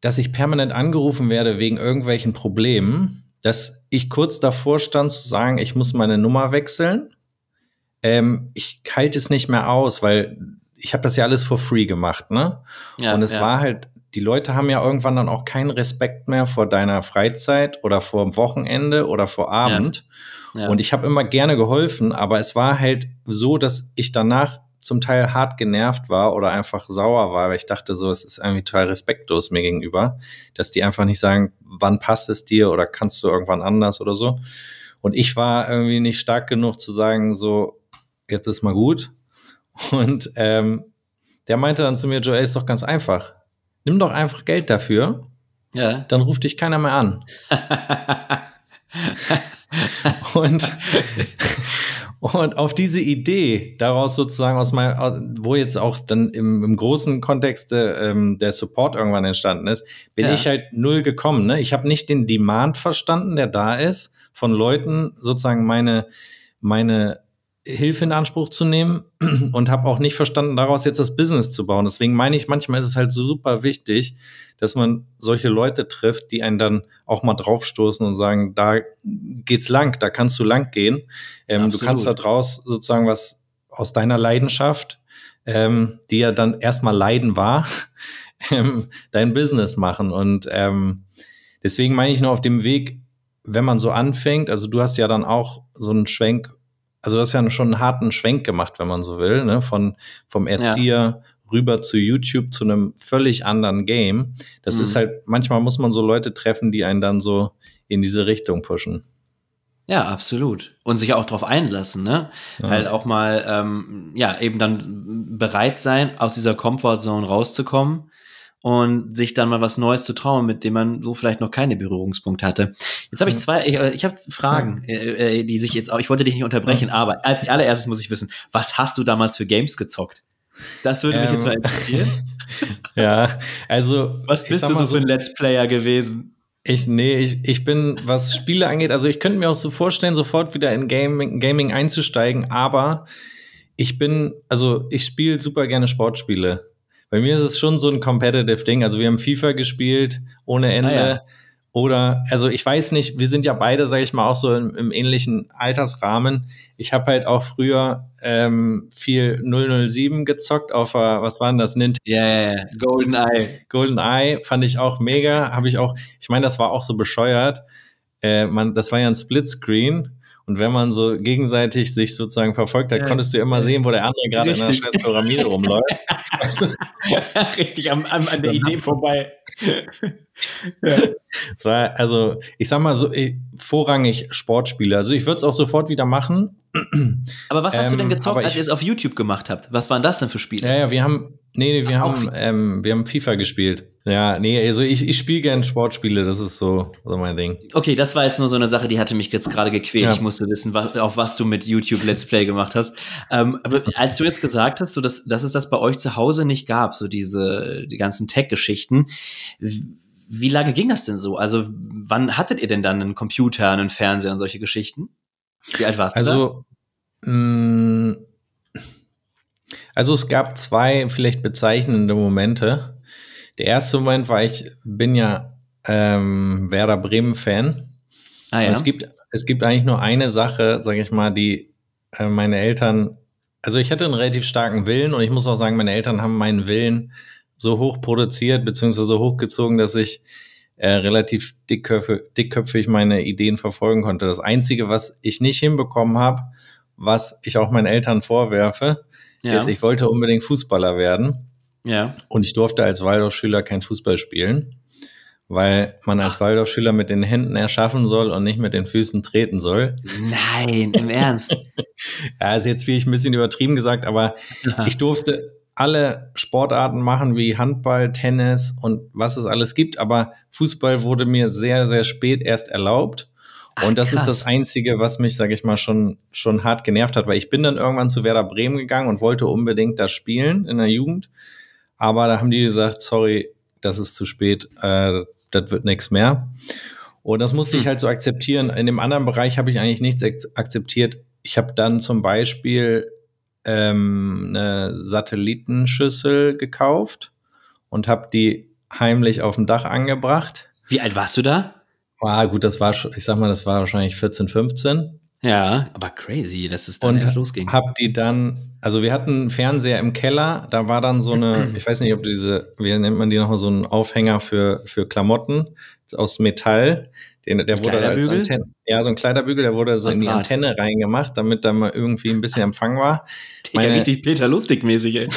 dass ich permanent angerufen werde wegen irgendwelchen Problemen, dass ich kurz davor stand zu sagen, ich muss meine Nummer wechseln. Ähm, ich halte es nicht mehr aus, weil ich habe das ja alles for free gemacht, ne? Ja, und es ja. war halt, die Leute haben ja irgendwann dann auch keinen Respekt mehr vor deiner Freizeit oder vor dem Wochenende oder vor Abend. Ja. Und ich habe immer gerne geholfen, aber es war halt so, dass ich danach zum Teil hart genervt war oder einfach sauer war, weil ich dachte so, es ist irgendwie total respektlos mir gegenüber, dass die einfach nicht sagen, wann passt es dir oder kannst du irgendwann anders oder so. Und ich war irgendwie nicht stark genug zu sagen, so, jetzt ist mal gut. Und ähm, der meinte dann zu mir, Joel, ist doch ganz einfach. nimm doch einfach Geld dafür. Ja. Dann ruft dich keiner mehr an. und, und auf diese Idee, daraus sozusagen aus meinem, wo jetzt auch dann im, im großen Kontext ähm, der Support irgendwann entstanden ist, bin ja. ich halt null gekommen. Ne? Ich habe nicht den Demand verstanden, der da ist, von Leuten sozusagen meine, meine Hilfe in Anspruch zu nehmen und habe auch nicht verstanden, daraus jetzt das Business zu bauen. Deswegen meine ich, manchmal ist es halt super wichtig, dass man solche Leute trifft, die einen dann auch mal draufstoßen und sagen, da geht's lang, da kannst du lang gehen. Ähm, du kannst da draus sozusagen was aus deiner Leidenschaft, ähm, die ja dann erstmal Leiden war, ähm, dein Business machen. Und ähm, deswegen meine ich nur auf dem Weg, wenn man so anfängt, also du hast ja dann auch so einen Schwenk also das ist ja schon einen harten Schwenk gemacht, wenn man so will, ne? Von, vom Erzieher ja. rüber zu YouTube zu einem völlig anderen Game. Das mhm. ist halt, manchmal muss man so Leute treffen, die einen dann so in diese Richtung pushen. Ja, absolut. Und sich auch darauf einlassen, ne? Ja. Halt auch mal, ähm, ja, eben dann bereit sein, aus dieser Comfortzone rauszukommen und sich dann mal was Neues zu trauen, mit dem man so vielleicht noch keine Berührungspunkte hatte. Jetzt habe ich zwei, ich, ich habe Fragen, äh, äh, die sich jetzt auch, ich wollte dich nicht unterbrechen, aber als allererstes muss ich wissen, was hast du damals für Games gezockt? Das würde mich ähm, jetzt mal interessieren. ja, also. Was bist du so für ein Let's Player gewesen? Ich, nee, ich, ich bin, was Spiele angeht, also ich könnte mir auch so vorstellen, sofort wieder in Gaming, Gaming einzusteigen, aber ich bin, also ich spiele super gerne Sportspiele. Bei mir ist es schon so ein competitive Ding. Also wir haben FIFA gespielt ohne Ende. Ah, ja. Oder, also ich weiß nicht, wir sind ja beide, sage ich mal, auch so im, im ähnlichen Altersrahmen. Ich habe halt auch früher ähm, viel 007 gezockt auf, uh, was war denn das? Nintendo. Yeah, Golden Eye. Golden Eye fand ich auch mega. habe ich auch, ich meine, das war auch so bescheuert. Äh, man, das war ja ein Splitscreen und wenn man so gegenseitig sich sozusagen verfolgt hat, ja. konntest du immer sehen, wo der andere gerade in einer scheiß Pyramide rumläuft. Richtig am, am, an der Idee vorbei. ja. Es war, also, ich sag mal so, ich, vorrangig Sportspiele. Also ich würde es auch sofort wieder machen. Aber was hast ähm, du denn ähm, gezockt, als ihr es auf YouTube gemacht habt? Was waren das denn für Spiele? Ja, ja, wir haben, nee, nee wir haben, ähm, wir haben FIFA gespielt. Ja, nee, also ich, ich spiele gerne Sportspiele, das ist so, so mein Ding. Okay, das war jetzt nur so eine Sache, die hatte mich jetzt gerade gequält. Ja. Ich musste wissen, was, auf was du mit YouTube Let's Play gemacht hast. Ähm, aber als du jetzt gesagt hast, so dass, dass es das bei euch zu Hause nicht gab, so diese die ganzen Tech-Geschichten, wie lange ging das denn so? Also wann hattet ihr denn dann einen Computer, einen Fernseher und solche Geschichten? Wie alt warst du? Also, mm, also es gab zwei vielleicht bezeichnende Momente. Der erste Moment war, ich bin ja ähm, Werder Bremen-Fan. Ah, ja? Es gibt, es gibt eigentlich nur eine Sache, sage ich mal, die äh, meine Eltern, also ich hatte einen relativ starken Willen und ich muss auch sagen, meine Eltern haben meinen Willen so hoch produziert, beziehungsweise hochgezogen, dass ich äh, relativ dickköpfig, dickköpfig meine Ideen verfolgen konnte. Das Einzige, was ich nicht hinbekommen habe, was ich auch meinen Eltern vorwerfe, ja. ist, ich wollte unbedingt Fußballer werden. Ja. Und ich durfte als Waldorfschüler kein Fußball spielen, weil man als Waldorfschüler mit den Händen erschaffen soll und nicht mit den Füßen treten soll. Nein, im Ernst. ja, ist jetzt wie ich ein bisschen übertrieben gesagt, aber ich durfte alle Sportarten machen wie Handball, Tennis und was es alles gibt, aber Fußball wurde mir sehr, sehr spät erst erlaubt. Ach, und das krass. ist das Einzige, was mich, sage ich mal, schon, schon hart genervt hat, weil ich bin dann irgendwann zu Werder Bremen gegangen und wollte unbedingt da spielen in der Jugend. Aber da haben die gesagt, sorry, das ist zu spät, äh, das wird nichts mehr. Und das musste hm. ich halt so akzeptieren. In dem anderen Bereich habe ich eigentlich nichts akzeptiert. Ich habe dann zum Beispiel ähm, eine Satellitenschüssel gekauft und habe die heimlich auf dem Dach angebracht. Wie alt warst du da? Ah, gut, das war, ich sag mal, das war wahrscheinlich 14, 15. Ja, aber crazy, dass es dann und erst losging. Hab die dann, also wir hatten einen Fernseher im Keller, da war dann so eine, ich weiß nicht, ob diese, wie nennt man die nochmal, so ein Aufhänger für, für Klamotten aus Metall. Den, der wurde als Antenne, ja, so ein Kleiderbügel, der wurde so aus in die. Antenne reingemacht, damit da mal irgendwie ein bisschen Empfang war. Digga, meine, richtig Peter Lustig-mäßig, ey.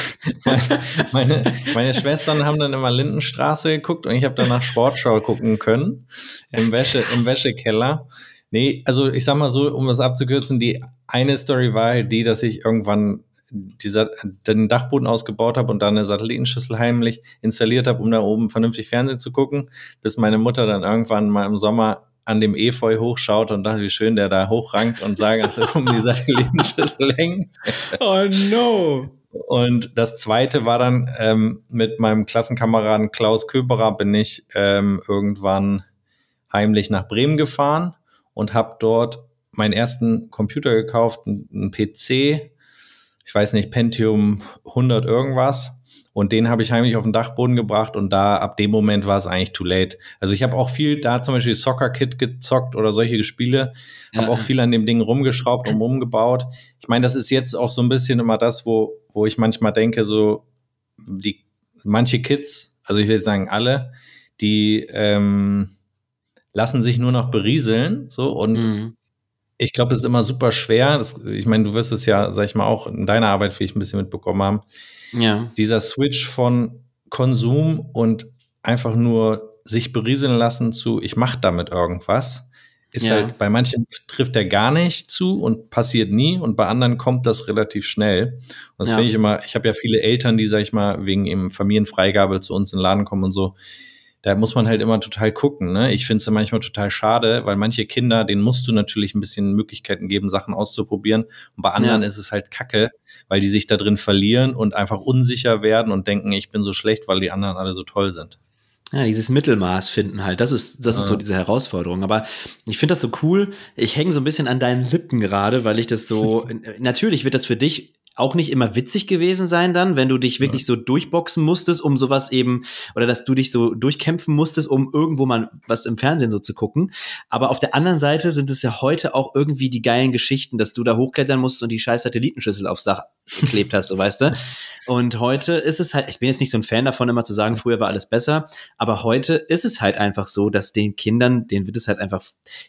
meine, meine Schwestern haben dann immer Lindenstraße geguckt und ich habe danach Sportschau gucken können. Im, Wäsche, im Wäschekeller. Nee, also ich sag mal so, um das abzukürzen, die eine Story war halt die, dass ich irgendwann dieser, den Dachboden ausgebaut habe und da eine Satellitenschüssel heimlich installiert habe, um da oben vernünftig Fernsehen zu gucken, bis meine Mutter dann irgendwann mal im Sommer an dem Efeu hochschaut und dachte, wie schön der da hochrankt und sah ganz um die Satellitenschüssel hängen. Oh no! Und das zweite war dann ähm, mit meinem Klassenkameraden Klaus Köberer bin ich ähm, irgendwann heimlich nach Bremen gefahren und habe dort meinen ersten Computer gekauft, einen PC, ich weiß nicht, Pentium 100 irgendwas. Und den habe ich heimlich auf den Dachboden gebracht und da ab dem Moment war es eigentlich too late. Also ich habe auch viel da zum Beispiel Soccer Kit gezockt oder solche Spiele, habe ja. auch viel an dem Ding rumgeschraubt und rumgebaut. Ich meine, das ist jetzt auch so ein bisschen immer das, wo, wo ich manchmal denke, so die manche Kids, also ich will sagen alle, die ähm, lassen sich nur noch berieseln, so und mhm. Ich glaube, es ist immer super schwer. Das, ich meine, du wirst es ja, sag ich mal, auch in deiner Arbeit vielleicht ein bisschen mitbekommen haben. Ja. Dieser Switch von Konsum und einfach nur sich berieseln lassen zu, ich mache damit irgendwas, ist ja. halt, bei manchen trifft er gar nicht zu und passiert nie und bei anderen kommt das relativ schnell. Und das ja. finde ich immer, ich habe ja viele Eltern, die, sag ich mal, wegen eben Familienfreigabe zu uns in den Laden kommen und so da muss man halt immer total gucken. Ne? Ich finde es manchmal total schade, weil manche Kinder, denen musst du natürlich ein bisschen Möglichkeiten geben, Sachen auszuprobieren. Und bei anderen ja. ist es halt Kacke, weil die sich da drin verlieren und einfach unsicher werden und denken, ich bin so schlecht, weil die anderen alle so toll sind. Ja, dieses Mittelmaß finden halt, das ist, das ja. ist so diese Herausforderung. Aber ich finde das so cool. Ich hänge so ein bisschen an deinen Lippen gerade, weil ich das so, natürlich wird das für dich auch nicht immer witzig gewesen sein dann, wenn du dich wirklich ja. so durchboxen musstest, um sowas eben, oder dass du dich so durchkämpfen musstest, um irgendwo mal was im Fernsehen so zu gucken. Aber auf der anderen Seite sind es ja heute auch irgendwie die geilen Geschichten, dass du da hochklettern musst und die scheiß Satellitenschüssel aufs Dach geklebt hast, so weißt du. Und heute ist es halt, ich bin jetzt nicht so ein Fan davon, immer zu sagen, früher war alles besser, aber heute ist es halt einfach so, dass den Kindern, denen wird es halt einfach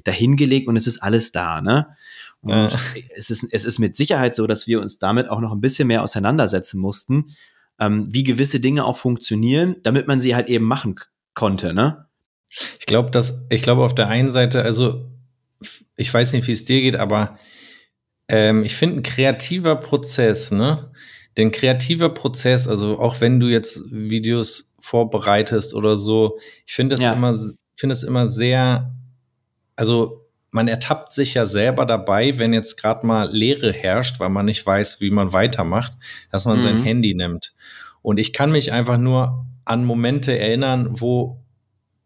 dahingelegt und es ist alles da, ne? Und ja. es, ist, es ist mit Sicherheit so, dass wir uns damit auch noch ein bisschen mehr auseinandersetzen mussten, ähm, wie gewisse Dinge auch funktionieren, damit man sie halt eben machen konnte, ne? Ich glaube, dass, ich glaube auf der einen Seite, also ich weiß nicht, wie es dir geht, aber ähm, ich finde ein kreativer Prozess, ne? Denn kreativer Prozess, also auch wenn du jetzt Videos vorbereitest oder so, ich finde das ja. immer, finde es immer sehr, also man ertappt sich ja selber dabei, wenn jetzt gerade mal Leere herrscht, weil man nicht weiß, wie man weitermacht, dass man mhm. sein Handy nimmt. Und ich kann mich einfach nur an Momente erinnern, wo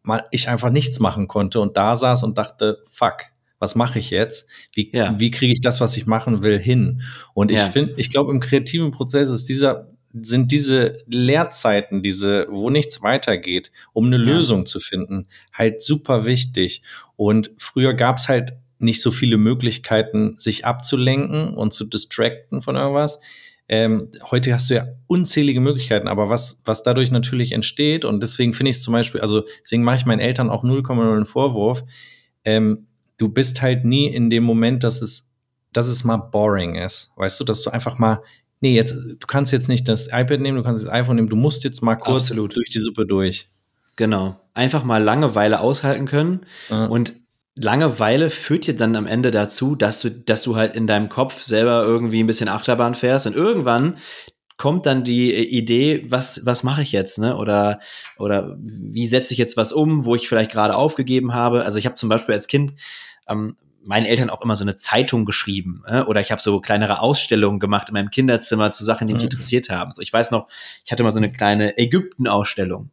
man, ich einfach nichts machen konnte und da saß und dachte, fuck, was mache ich jetzt? Wie, ja. wie kriege ich das, was ich machen will, hin? Und ja. ich finde, ich glaube, im kreativen Prozess ist dieser sind diese Leerzeiten, diese, wo nichts weitergeht, um eine ja. Lösung zu finden, halt super wichtig. Und früher gab es halt nicht so viele Möglichkeiten, sich abzulenken und zu distracten von irgendwas. Ähm, heute hast du ja unzählige Möglichkeiten, aber was, was dadurch natürlich entsteht, und deswegen finde ich es zum Beispiel, also deswegen mache ich meinen Eltern auch 0,0 einen Vorwurf, ähm, du bist halt nie in dem Moment, dass es, dass es mal boring ist. Weißt du, dass du einfach mal nee, jetzt, du kannst jetzt nicht das iPad nehmen, du kannst das iPhone nehmen, du musst jetzt mal kurz Absolut. durch die Suppe durch. Genau. Einfach mal Langeweile aushalten können. Ja. Und Langeweile führt dir dann am Ende dazu, dass du, dass du halt in deinem Kopf selber irgendwie ein bisschen Achterbahn fährst und irgendwann kommt dann die Idee, was, was mache ich jetzt, ne? Oder, oder wie setze ich jetzt was um, wo ich vielleicht gerade aufgegeben habe. Also ich habe zum Beispiel als Kind ähm, meinen Eltern auch immer so eine Zeitung geschrieben äh? oder ich habe so kleinere Ausstellungen gemacht in meinem Kinderzimmer zu Sachen, die mich mhm. interessiert haben. So, ich weiß noch, ich hatte mal so eine kleine Ägypten-Ausstellung.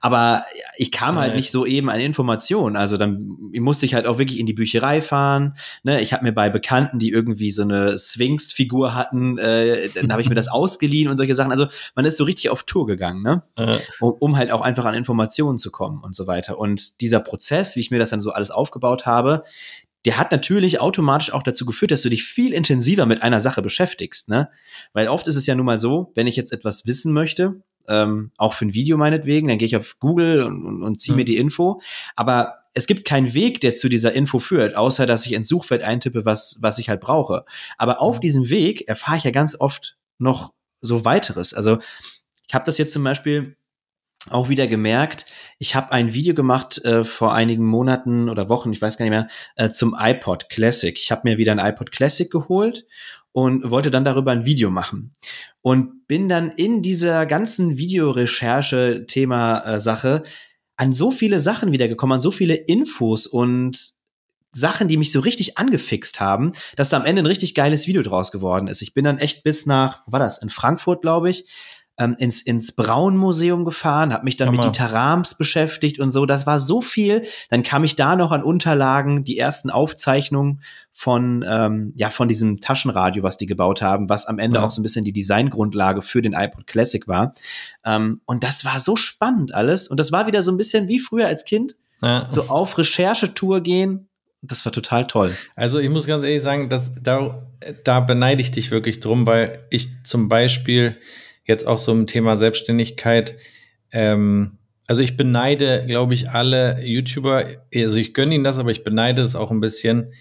Aber ich kam halt nicht so eben an Informationen. Also dann musste ich halt auch wirklich in die Bücherei fahren. Ne? Ich habe mir bei Bekannten, die irgendwie so eine Sphinx-Figur hatten, äh, dann habe ich mir das ausgeliehen und solche Sachen. Also man ist so richtig auf Tour gegangen, ne? Um, um, halt auch einfach an Informationen zu kommen und so weiter. Und dieser Prozess, wie ich mir das dann so alles aufgebaut habe, der hat natürlich automatisch auch dazu geführt, dass du dich viel intensiver mit einer Sache beschäftigst, ne? Weil oft ist es ja nun mal so, wenn ich jetzt etwas wissen möchte, ähm, auch für ein Video meinetwegen, dann gehe ich auf Google und, und, und ziehe mhm. mir die Info. Aber es gibt keinen Weg, der zu dieser Info führt, außer dass ich ins Suchfeld eintippe, was, was ich halt brauche. Aber auf mhm. diesem Weg erfahre ich ja ganz oft noch so weiteres. Also ich habe das jetzt zum Beispiel auch wieder gemerkt, ich habe ein Video gemacht äh, vor einigen Monaten oder Wochen, ich weiß gar nicht mehr, äh, zum iPod Classic. Ich habe mir wieder ein iPod Classic geholt und wollte dann darüber ein Video machen. Und bin dann in dieser ganzen Videorecherche-Thema-Sache an so viele Sachen wiedergekommen, an so viele Infos und Sachen, die mich so richtig angefixt haben, dass da am Ende ein richtig geiles Video draus geworden ist. Ich bin dann echt bis nach, wo war das, in Frankfurt, glaube ich, ähm, ins, ins Braun-Museum gefahren, habe mich dann Hammer. mit Dieter beschäftigt und so. Das war so viel. Dann kam ich da noch an Unterlagen, die ersten Aufzeichnungen von, ähm, ja, von diesem Taschenradio, was die gebaut haben, was am Ende ja. auch so ein bisschen die Designgrundlage für den iPod Classic war. Ähm, und das war so spannend alles. Und das war wieder so ein bisschen wie früher als Kind. Ja. So auf Recherchetour gehen, das war total toll. Also ich muss ganz ehrlich sagen, dass da, da beneide ich dich wirklich drum, weil ich zum Beispiel jetzt auch so im Thema Selbstständigkeit. Ähm, also ich beneide, glaube ich, alle YouTuber, also ich gönne ihnen das, aber ich beneide es auch ein bisschen.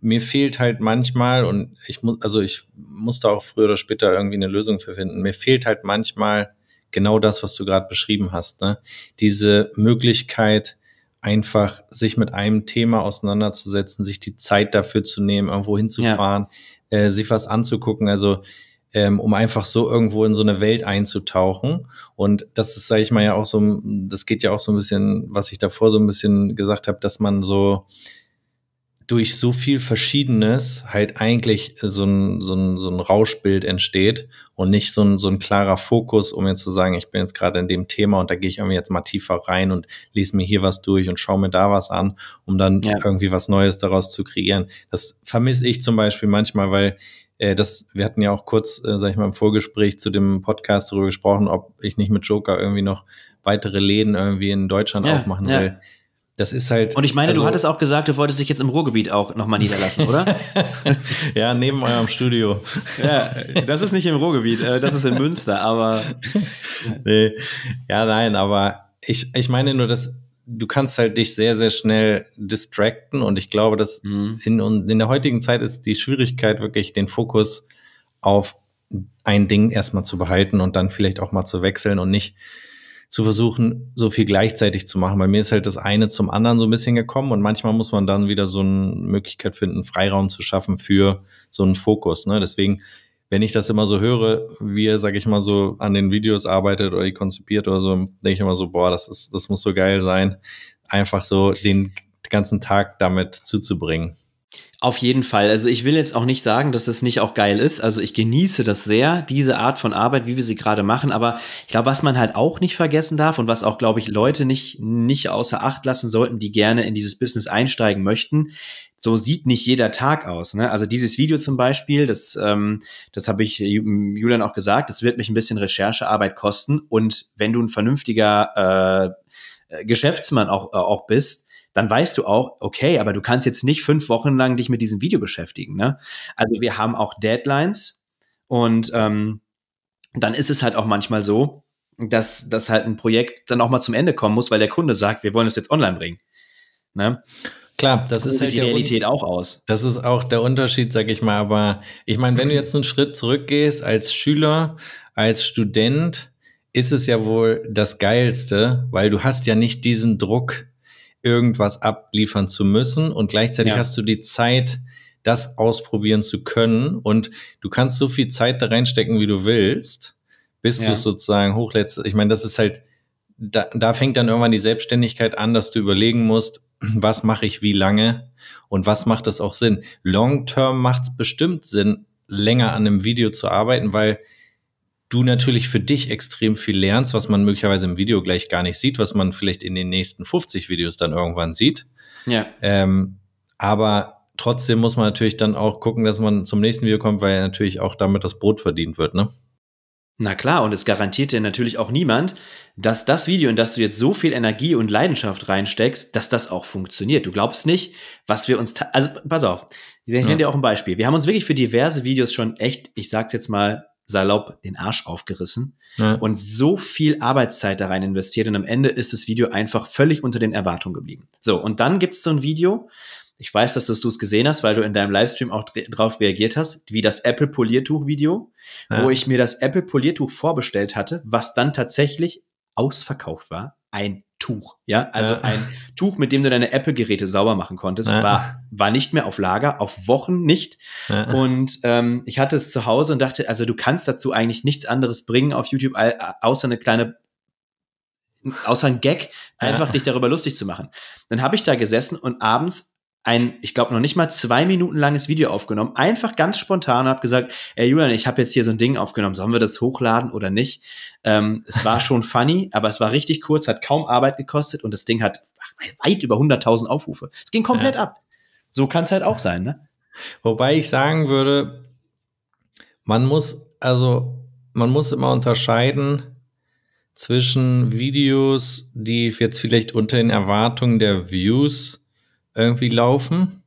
Mir fehlt halt manchmal, und ich muss, also ich muss da auch früher oder später irgendwie eine Lösung für finden. Mir fehlt halt manchmal genau das, was du gerade beschrieben hast. Ne? Diese Möglichkeit, einfach sich mit einem Thema auseinanderzusetzen, sich die Zeit dafür zu nehmen, irgendwo hinzufahren, ja. äh, sich was anzugucken. Also ähm, um einfach so irgendwo in so eine Welt einzutauchen. Und das ist, sage ich mal, ja auch so, das geht ja auch so ein bisschen, was ich davor so ein bisschen gesagt habe, dass man so durch so viel Verschiedenes halt eigentlich so ein, so ein, so ein Rauschbild entsteht und nicht so ein, so ein klarer Fokus, um jetzt zu sagen, ich bin jetzt gerade in dem Thema und da gehe ich irgendwie jetzt mal tiefer rein und lese mir hier was durch und schaue mir da was an, um dann ja. irgendwie was Neues daraus zu kreieren. Das vermisse ich zum Beispiel manchmal, weil äh, das, wir hatten ja auch kurz, äh, sag ich mal, im Vorgespräch zu dem Podcast darüber gesprochen, ob ich nicht mit Joker irgendwie noch weitere Läden irgendwie in Deutschland ja, aufmachen ja. will. Das ist halt. Und ich meine, also, du hattest auch gesagt, du wolltest dich jetzt im Ruhrgebiet auch nochmal niederlassen, oder? ja, neben eurem Studio. ja, das ist nicht im Ruhrgebiet, äh, das ist in Münster, aber. nee. Ja, nein, aber ich, ich meine nur, dass du kannst halt dich sehr, sehr schnell distracten und ich glaube, dass mhm. in, in der heutigen Zeit ist die Schwierigkeit wirklich den Fokus auf ein Ding erstmal zu behalten und dann vielleicht auch mal zu wechseln und nicht zu versuchen, so viel gleichzeitig zu machen. Bei mir ist halt das eine zum anderen so ein bisschen gekommen und manchmal muss man dann wieder so eine Möglichkeit finden, Freiraum zu schaffen für so einen Fokus. Ne? Deswegen wenn ich das immer so höre, wie er, sag ich mal, so an den Videos arbeitet oder die konzipiert oder so, denke ich immer so, boah, das ist, das muss so geil sein, einfach so den ganzen Tag damit zuzubringen. Auf jeden Fall. Also ich will jetzt auch nicht sagen, dass das nicht auch geil ist. Also ich genieße das sehr, diese Art von Arbeit, wie wir sie gerade machen. Aber ich glaube, was man halt auch nicht vergessen darf und was auch, glaube ich, Leute nicht, nicht außer Acht lassen sollten, die gerne in dieses Business einsteigen möchten, so sieht nicht jeder Tag aus. Ne? Also dieses Video zum Beispiel, das, ähm, das habe ich Julian auch gesagt, das wird mich ein bisschen Recherchearbeit kosten. Und wenn du ein vernünftiger äh, Geschäftsmann auch, äh, auch bist, dann weißt du auch, okay, aber du kannst jetzt nicht fünf Wochen lang dich mit diesem Video beschäftigen. Ne? Also wir haben auch Deadlines und ähm, dann ist es halt auch manchmal so, dass, dass halt ein Projekt dann auch mal zum Ende kommen muss, weil der Kunde sagt, wir wollen es jetzt online bringen. Ne? Klar, das ist halt die Realität auch aus. Das ist auch der Unterschied, sag ich mal. Aber ich meine, wenn du jetzt einen Schritt zurückgehst als Schüler, als Student, ist es ja wohl das Geilste, weil du hast ja nicht diesen Druck, irgendwas abliefern zu müssen und gleichzeitig ja. hast du die Zeit, das ausprobieren zu können und du kannst so viel Zeit da reinstecken, wie du willst, bis ja. du sozusagen hochlädst. Ich meine, das ist halt, da, da fängt dann irgendwann die Selbstständigkeit an, dass du überlegen musst, was mache ich wie lange und was macht das auch Sinn. Long term macht es bestimmt Sinn, länger an einem Video zu arbeiten, weil du natürlich für dich extrem viel lernst, was man möglicherweise im Video gleich gar nicht sieht, was man vielleicht in den nächsten 50 Videos dann irgendwann sieht. Ja. Ähm, aber trotzdem muss man natürlich dann auch gucken, dass man zum nächsten Video kommt, weil natürlich auch damit das Brot verdient wird, ne? Na klar, und es garantiert dir natürlich auch niemand, dass das Video, in das du jetzt so viel Energie und Leidenschaft reinsteckst, dass das auch funktioniert. Du glaubst nicht, was wir uns, also pass auf, ich nenne ja. dir auch ein Beispiel. Wir haben uns wirklich für diverse Videos schon echt, ich sag's jetzt mal salopp, den Arsch aufgerissen ja. und so viel Arbeitszeit da rein investiert und am Ende ist das Video einfach völlig unter den Erwartungen geblieben. So, und dann gibt's so ein Video, ich weiß, dass du es gesehen hast, weil du in deinem Livestream auch drauf reagiert hast, wie das Apple Poliertuch Video, ja. wo ich mir das Apple Poliertuch vorbestellt hatte, was dann tatsächlich ausverkauft war. Ein Waschtuch, ja, also ja. ein Tuch, mit dem du deine Apple-Geräte sauber machen konntest, ja. war, war nicht mehr auf Lager, auf Wochen nicht. Ja. Und ähm, ich hatte es zu Hause und dachte, also du kannst dazu eigentlich nichts anderes bringen auf YouTube, außer eine kleine außer ein Gag, einfach dich darüber lustig zu machen. Dann habe ich da gesessen und abends ein, ich glaube, noch nicht mal zwei Minuten langes Video aufgenommen, einfach ganz spontan habe gesagt, ey Julian, ich habe jetzt hier so ein Ding aufgenommen, sollen wir das hochladen oder nicht? Ähm, es war schon funny, aber es war richtig kurz, hat kaum Arbeit gekostet und das Ding hat weit über 100.000 Aufrufe. Es ging komplett ja. ab. So kann es halt auch sein, ne? Wobei ich sagen würde, man muss, also, man muss immer unterscheiden zwischen Videos, die jetzt vielleicht unter den Erwartungen der Views irgendwie laufen.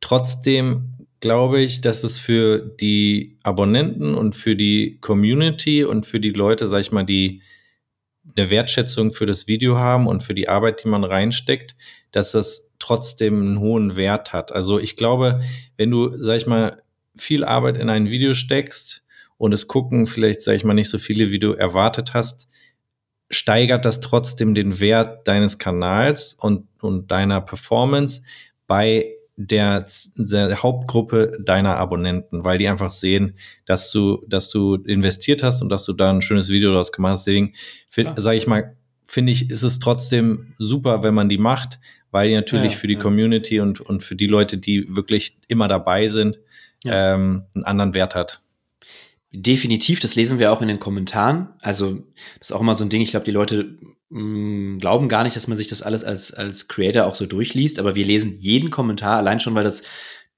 Trotzdem glaube ich, dass es für die Abonnenten und für die Community und für die Leute, sag ich mal, die eine Wertschätzung für das Video haben und für die Arbeit, die man reinsteckt, dass das trotzdem einen hohen Wert hat. Also ich glaube, wenn du, sag ich mal, viel Arbeit in ein Video steckst und es gucken vielleicht, sag ich mal, nicht so viele, wie du erwartet hast, steigert das trotzdem den Wert deines Kanals und, und deiner Performance bei der, der, Hauptgruppe deiner Abonnenten, weil die einfach sehen, dass du, dass du investiert hast und dass du da ein schönes Video daraus gemacht hast. Deswegen, sage ich mal, finde ich, ist es trotzdem super, wenn man die macht, weil die natürlich ja, für die ja. Community und, und für die Leute, die wirklich immer dabei sind, ja. ähm, einen anderen Wert hat. Definitiv, das lesen wir auch in den Kommentaren. Also, das ist auch immer so ein Ding, ich glaube, die Leute mh, mm, glauben gar nicht, dass man sich das alles als, als Creator auch so durchliest, aber wir lesen jeden Kommentar, allein schon, weil das,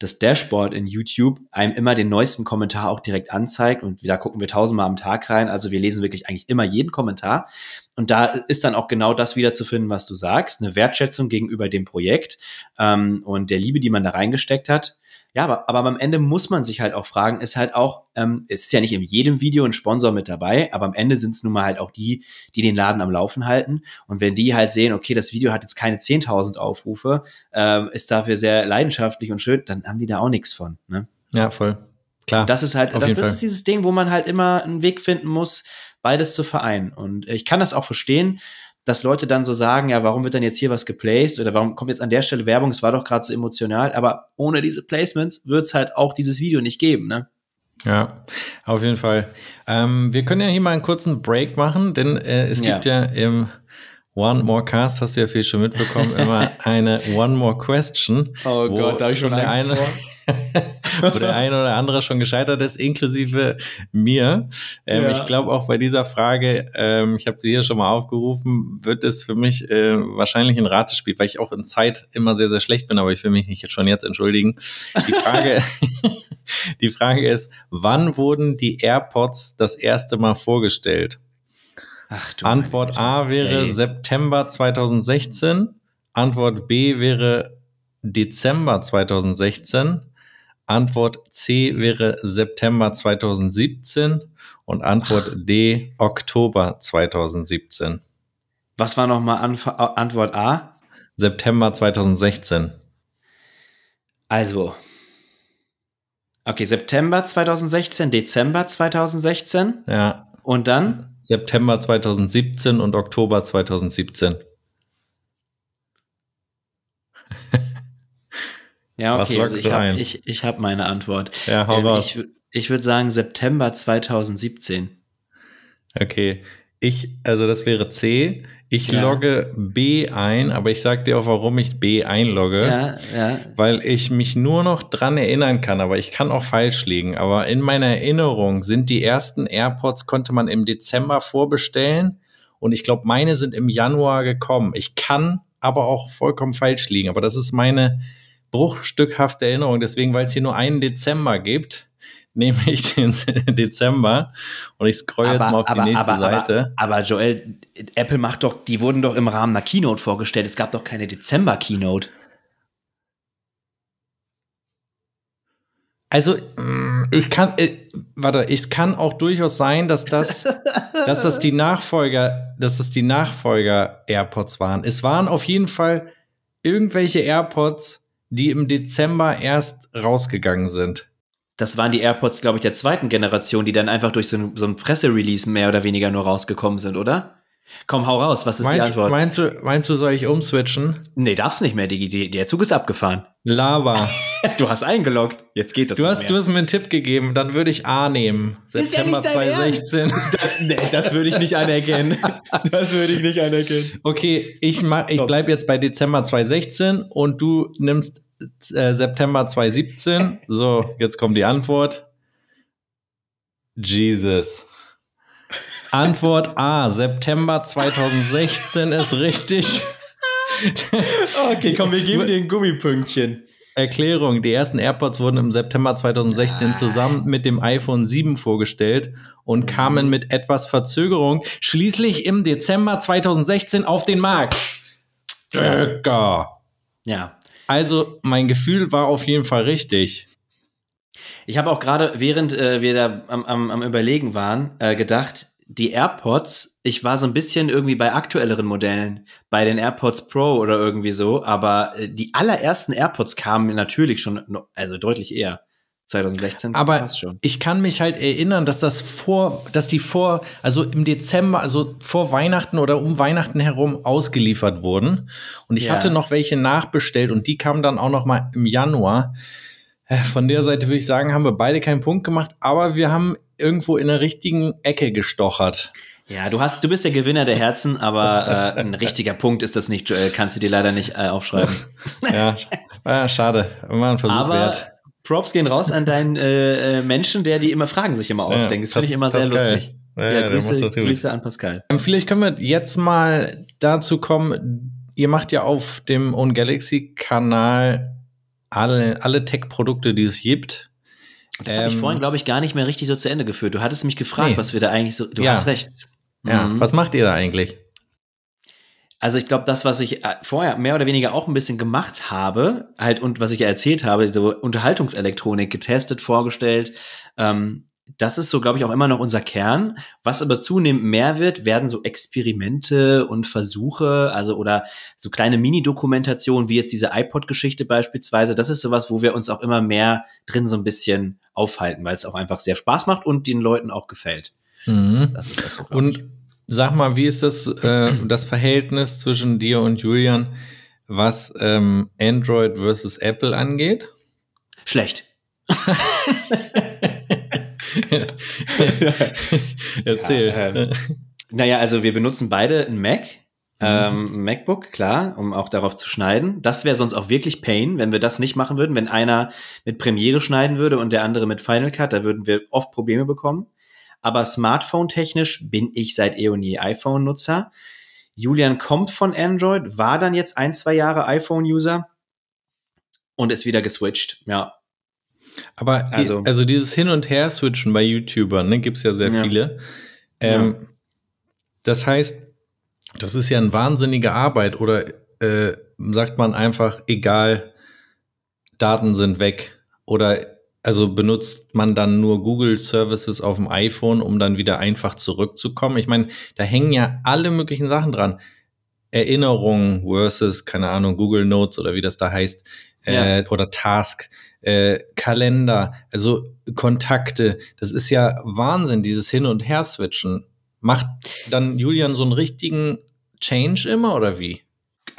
das Dashboard in YouTube einem immer den neuesten Kommentar auch direkt anzeigt und da gucken wir tausendmal am Tag rein. Also wir lesen wirklich eigentlich immer jeden Kommentar. Und da ist dann auch genau das wieder zu finden, was du sagst, eine Wertschätzung gegenüber dem Projekt ähm, und der Liebe, die man da reingesteckt hat. Ja, aber, aber am Ende muss man sich halt auch fragen, ist halt auch, ähm, es ist ja nicht in jedem Video ein Sponsor mit dabei, aber am Ende sind es nun mal halt auch die, die den Laden am Laufen halten. Und wenn die halt sehen, okay, das Video hat jetzt keine 10.000 Aufrufe, ähm, ist dafür sehr leidenschaftlich und schön, dann haben die da auch nichts von. Ne? Ja, voll. Klar. Das ist halt, das, das ist dieses Ding, wo man halt immer einen Weg finden muss, beides zu vereinen. Und ich kann das auch verstehen dass Leute dann so sagen, ja, warum wird dann jetzt hier was geplaced oder warum kommt jetzt an der Stelle Werbung, es war doch gerade so emotional, aber ohne diese Placements wird es halt auch dieses Video nicht geben, ne? Ja, auf jeden Fall. Ähm, wir können ja hier mal einen kurzen Break machen, denn äh, es gibt ja. ja im One More Cast, hast du ja viel schon mitbekommen, immer eine One More Question. Oh Gott, da habe ich schon Angst eine, vor. wo der eine oder andere schon gescheitert ist, inklusive mir. Ähm, ja. Ich glaube auch bei dieser Frage, ähm, ich habe sie hier schon mal aufgerufen, wird es für mich äh, wahrscheinlich ein Ratespiel, weil ich auch in Zeit immer sehr, sehr schlecht bin, aber ich will mich nicht schon jetzt entschuldigen. Die Frage, die Frage ist, wann wurden die AirPods das erste Mal vorgestellt? Ach, Antwort A wäre Ey. September 2016. Antwort B wäre Dezember 2016. Antwort C wäre September 2017 und Antwort D Oktober 2017. Was war nochmal Anf Antwort A? September 2016. Also. Okay, September 2016, Dezember 2016. Ja. Und dann? September 2017 und Oktober 2017. Ja, okay, also ich habe ich, ich hab meine Antwort. Ja, hau ähm, raus. Ich, ich würde sagen September 2017. Okay, ich, also das wäre C. Ich ja. logge B ein, aber ich sag dir auch, warum ich B einlogge. Ja, ja. Weil ich mich nur noch dran erinnern kann, aber ich kann auch falsch liegen. Aber in meiner Erinnerung sind die ersten AirPods, konnte man im Dezember vorbestellen. Und ich glaube, meine sind im Januar gekommen. Ich kann aber auch vollkommen falsch liegen. Aber das ist meine bruchstückhafte Erinnerung. Deswegen, weil es hier nur einen Dezember gibt, nehme ich den Dezember und ich scroll aber, jetzt mal auf aber, die nächste aber, Seite. Aber, Joel, Apple macht doch, die wurden doch im Rahmen einer Keynote vorgestellt. Es gab doch keine Dezember-Keynote. Also, mm, ich kann, äh, warte, es kann auch durchaus sein, dass das, dass das die Nachfolger, dass das die Nachfolger AirPods waren. Es waren auf jeden Fall irgendwelche AirPods, die im Dezember erst rausgegangen sind. Das waren die AirPods, glaube ich, der zweiten Generation, die dann einfach durch so ein, so ein Presserelease mehr oder weniger nur rausgekommen sind, oder? Komm, hau raus, was ist meinst, die Antwort? Meinst du, meinst du, soll ich umswitchen? Nee, darfst du nicht mehr, Digi. Der Zug ist abgefahren. Lava. du hast eingeloggt. Jetzt geht das du hast, mehr. Du hast mir einen Tipp gegeben, dann würde ich A nehmen. September ja 2016. Das, nee, das würde ich nicht anerkennen. das würde ich nicht anerkennen. Okay, ich, mach, ich bleib jetzt bei Dezember 2016 und du nimmst äh, September 2017. So, jetzt kommt die Antwort. Jesus. Antwort A, September 2016 ist richtig. okay, komm, wir geben dir ein Gummipünktchen. Erklärung: Die ersten AirPods wurden im September 2016 ah. zusammen mit dem iPhone 7 vorgestellt und kamen mit etwas Verzögerung schließlich im Dezember 2016 auf den Markt. Döcker. Ja. Also, mein Gefühl war auf jeden Fall richtig. Ich habe auch gerade, während äh, wir da am, am, am Überlegen waren, äh, gedacht, die AirPods, ich war so ein bisschen irgendwie bei aktuelleren Modellen, bei den AirPods Pro oder irgendwie so, aber äh, die allerersten AirPods kamen natürlich schon, also deutlich eher. 2016 aber schon. ich kann mich halt erinnern, dass das vor, dass die vor, also im Dezember, also vor Weihnachten oder um Weihnachten herum ausgeliefert wurden. Und ich ja. hatte noch welche nachbestellt und die kamen dann auch noch mal im Januar. Äh, von der Seite würde ich sagen, haben wir beide keinen Punkt gemacht, aber wir haben irgendwo in der richtigen Ecke gestochert. Ja, du hast, du bist der Gewinner der Herzen, aber äh, ein richtiger Punkt ist das nicht, Joel. Kannst du dir leider nicht äh, aufschreiben. ja, ja, schade. Immer ein Versuch aber wert. Props gehen raus an deinen äh, äh Menschen, der die immer Fragen sich immer ausdenkt. das finde ich immer sehr Pascal. lustig. Ja, ja, Grüße, Grüße an Pascal. Ähm, vielleicht können wir jetzt mal dazu kommen, ihr macht ja auf dem Own Galaxy Kanal alle, alle Tech-Produkte, die es gibt. Das ähm, habe ich vorhin, glaube ich, gar nicht mehr richtig so zu Ende geführt. Du hattest mich gefragt, nee. was wir da eigentlich so. Du ja. hast recht. Ja, mhm. was macht ihr da eigentlich? Also ich glaube, das, was ich äh, vorher mehr oder weniger auch ein bisschen gemacht habe, halt und was ich ja erzählt habe, so Unterhaltungselektronik getestet, vorgestellt, ähm, das ist so, glaube ich, auch immer noch unser Kern. Was aber zunehmend mehr wird, werden so Experimente und Versuche, also oder so kleine Mini-Dokumentationen, wie jetzt diese iPod-Geschichte beispielsweise. Das ist sowas, wo wir uns auch immer mehr drin so ein bisschen aufhalten, weil es auch einfach sehr Spaß macht und den Leuten auch gefällt. Mhm. Das ist das so, und ich. sag mal, wie ist das, äh, das Verhältnis zwischen dir und Julian, was ähm, Android versus Apple angeht? Schlecht. Erzähl. Ja, ähm, naja, also wir benutzen beide ein Mac. Mhm. Ähm, MacBook, klar, um auch darauf zu schneiden. Das wäre sonst auch wirklich Pain, wenn wir das nicht machen würden. Wenn einer mit Premiere schneiden würde und der andere mit Final Cut, da würden wir oft Probleme bekommen. Aber Smartphone-technisch bin ich seit eh und je iPhone-Nutzer. Julian kommt von Android, war dann jetzt ein, zwei Jahre iPhone-User und ist wieder geswitcht. Ja, aber also, also dieses Hin- und Her-Switchen bei YouTubern, ne, gibt es ja sehr ja. viele. Ähm, ja. Das heißt, das ist ja eine wahnsinnige Arbeit oder äh, sagt man einfach, egal, Daten sind weg oder also benutzt man dann nur Google Services auf dem iPhone, um dann wieder einfach zurückzukommen? Ich meine, da hängen ja alle möglichen Sachen dran. Erinnerungen versus, keine Ahnung, Google Notes oder wie das da heißt, äh, ja. oder Task äh, Kalender, also Kontakte. Das ist ja Wahnsinn, dieses Hin- und Her-Switchen. Macht dann Julian so einen richtigen Change immer oder wie?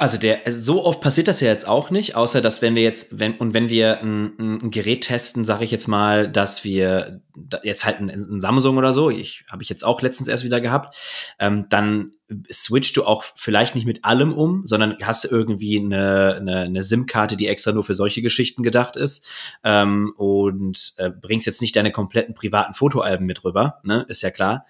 Also der, also so oft passiert das ja jetzt auch nicht, außer dass wenn wir jetzt, wenn, und wenn wir ein, ein Gerät testen, sage ich jetzt mal, dass wir jetzt halt ein, ein Samsung oder so, ich habe ich jetzt auch letztens erst wieder gehabt, ähm, dann switchst du auch vielleicht nicht mit allem um, sondern hast irgendwie eine, eine, eine SIM-Karte, die extra nur für solche Geschichten gedacht ist ähm, und äh, bringst jetzt nicht deine kompletten privaten Fotoalben mit rüber, ne, ist ja klar.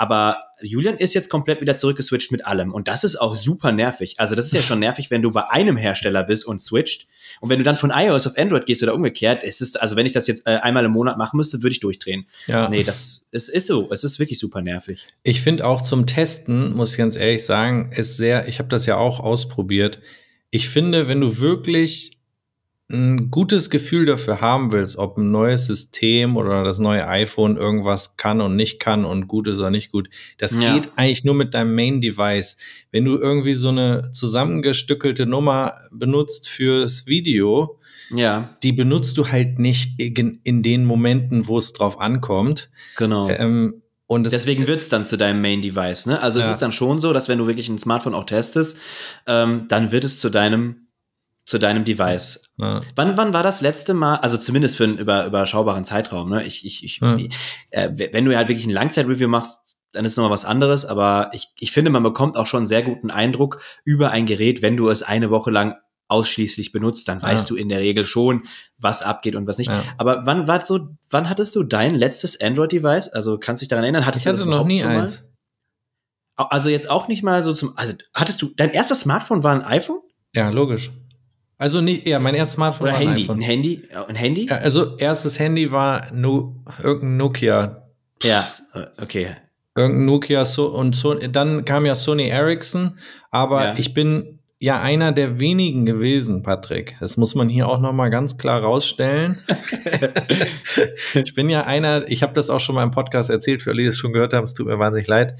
Aber Julian ist jetzt komplett wieder zurückgeswitcht mit allem. Und das ist auch super nervig. Also das ist ja schon nervig, wenn du bei einem Hersteller bist und switcht. Und wenn du dann von iOS auf Android gehst oder umgekehrt, es ist, also wenn ich das jetzt äh, einmal im Monat machen müsste, würde ich durchdrehen. Ja. Nee, das es ist so. Es ist wirklich super nervig. Ich finde auch zum Testen, muss ich ganz ehrlich sagen, ist sehr, ich habe das ja auch ausprobiert. Ich finde, wenn du wirklich ein gutes Gefühl dafür haben willst, ob ein neues System oder das neue iPhone irgendwas kann und nicht kann und gut ist oder nicht gut, das ja. geht eigentlich nur mit deinem Main Device. Wenn du irgendwie so eine zusammengestückelte Nummer benutzt fürs Video, ja. die benutzt du halt nicht in, in den Momenten, wo es drauf ankommt. Genau. Ähm, Und deswegen wird es dann zu deinem Main-Device, ne? Also ja. es ist dann schon so, dass wenn du wirklich ein Smartphone auch testest, ähm, dann wird es zu deinem zu deinem Device. Ja. Wann, wann war das letzte Mal, also zumindest für einen über, überschaubaren Zeitraum, ne? Ich, ich, ich, ja. äh, wenn du halt wirklich ein Langzeit-Review machst, dann ist nochmal was anderes, aber ich, ich finde, man bekommt auch schon einen sehr guten Eindruck über ein Gerät, wenn du es eine Woche lang ausschließlich benutzt, dann weißt ja. du in der Regel schon, was abgeht und was nicht. Ja. Aber wann war so, wann hattest du dein letztes Android-Device? Also kannst du dich daran erinnern? Hattest ich hatte noch nie eins. Also jetzt auch nicht mal so zum, also hattest du, dein erstes Smartphone war ein iPhone? Ja, logisch. Also nicht, ja, mein erstes Smartphone Oder war Handy, ein, ein Handy, ein Handy? Ja, also erstes Handy war no, irgendein Nokia. Ja, okay. Irgendein Nokia so, und so, dann kam ja Sony Ericsson, aber ja. ich bin ja einer der wenigen gewesen, Patrick. Das muss man hier auch noch mal ganz klar rausstellen. ich bin ja einer, ich habe das auch schon mal im Podcast erzählt, für alle, die es schon gehört haben, es tut mir wahnsinnig leid.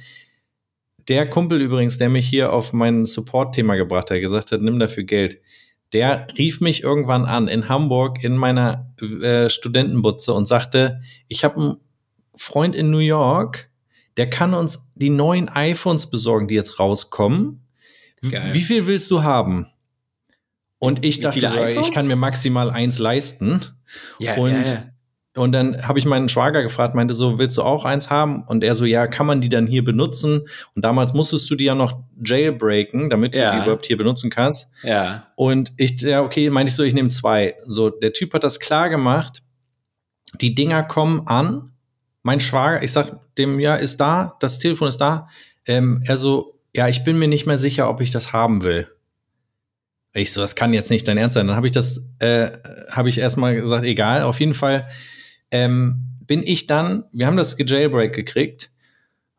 Der Kumpel übrigens, der mich hier auf mein Support-Thema gebracht hat, gesagt hat, nimm dafür Geld, der rief mich irgendwann an in Hamburg in meiner äh, Studentenbutze und sagte, ich habe einen Freund in New York, der kann uns die neuen iPhones besorgen, die jetzt rauskommen. Wie viel willst du haben? Und ich Wie dachte so, ich kann mir maximal eins leisten. Ja, und, ja, ja. Und dann habe ich meinen Schwager gefragt, meinte so, willst du auch eins haben? Und er so, ja, kann man die dann hier benutzen? Und damals musstest du die ja noch jailbreaken, damit ja. du die überhaupt hier benutzen kannst. Ja. Und ich, ja, okay, meinte ich so, ich nehme zwei. So, der Typ hat das klar gemacht. Die Dinger kommen an. Mein Schwager, ich sag dem, ja, ist da, das Telefon ist da. Ähm, er so, ja, ich bin mir nicht mehr sicher, ob ich das haben will. Ich so, das kann jetzt nicht dein Ernst sein. Dann habe ich das, äh, habe ich erstmal gesagt, egal, auf jeden Fall ähm, bin ich dann, wir haben das Jailbreak gekriegt.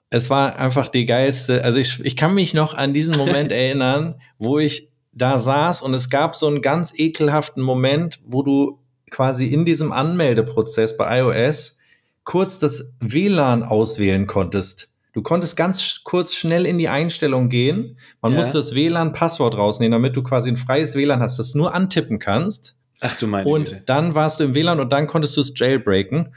Es war einfach die geilste, also ich, ich kann mich noch an diesen Moment erinnern, wo ich da saß und es gab so einen ganz ekelhaften Moment, wo du quasi in diesem Anmeldeprozess bei iOS kurz das WLAN auswählen konntest. Du konntest ganz kurz schnell in die Einstellung gehen. Man ja. musste das WLAN-Passwort rausnehmen, damit du quasi ein freies WLAN hast, das nur antippen kannst. Ach du meine Und Güte. dann warst du im WLAN und dann konntest du es jailbreaken.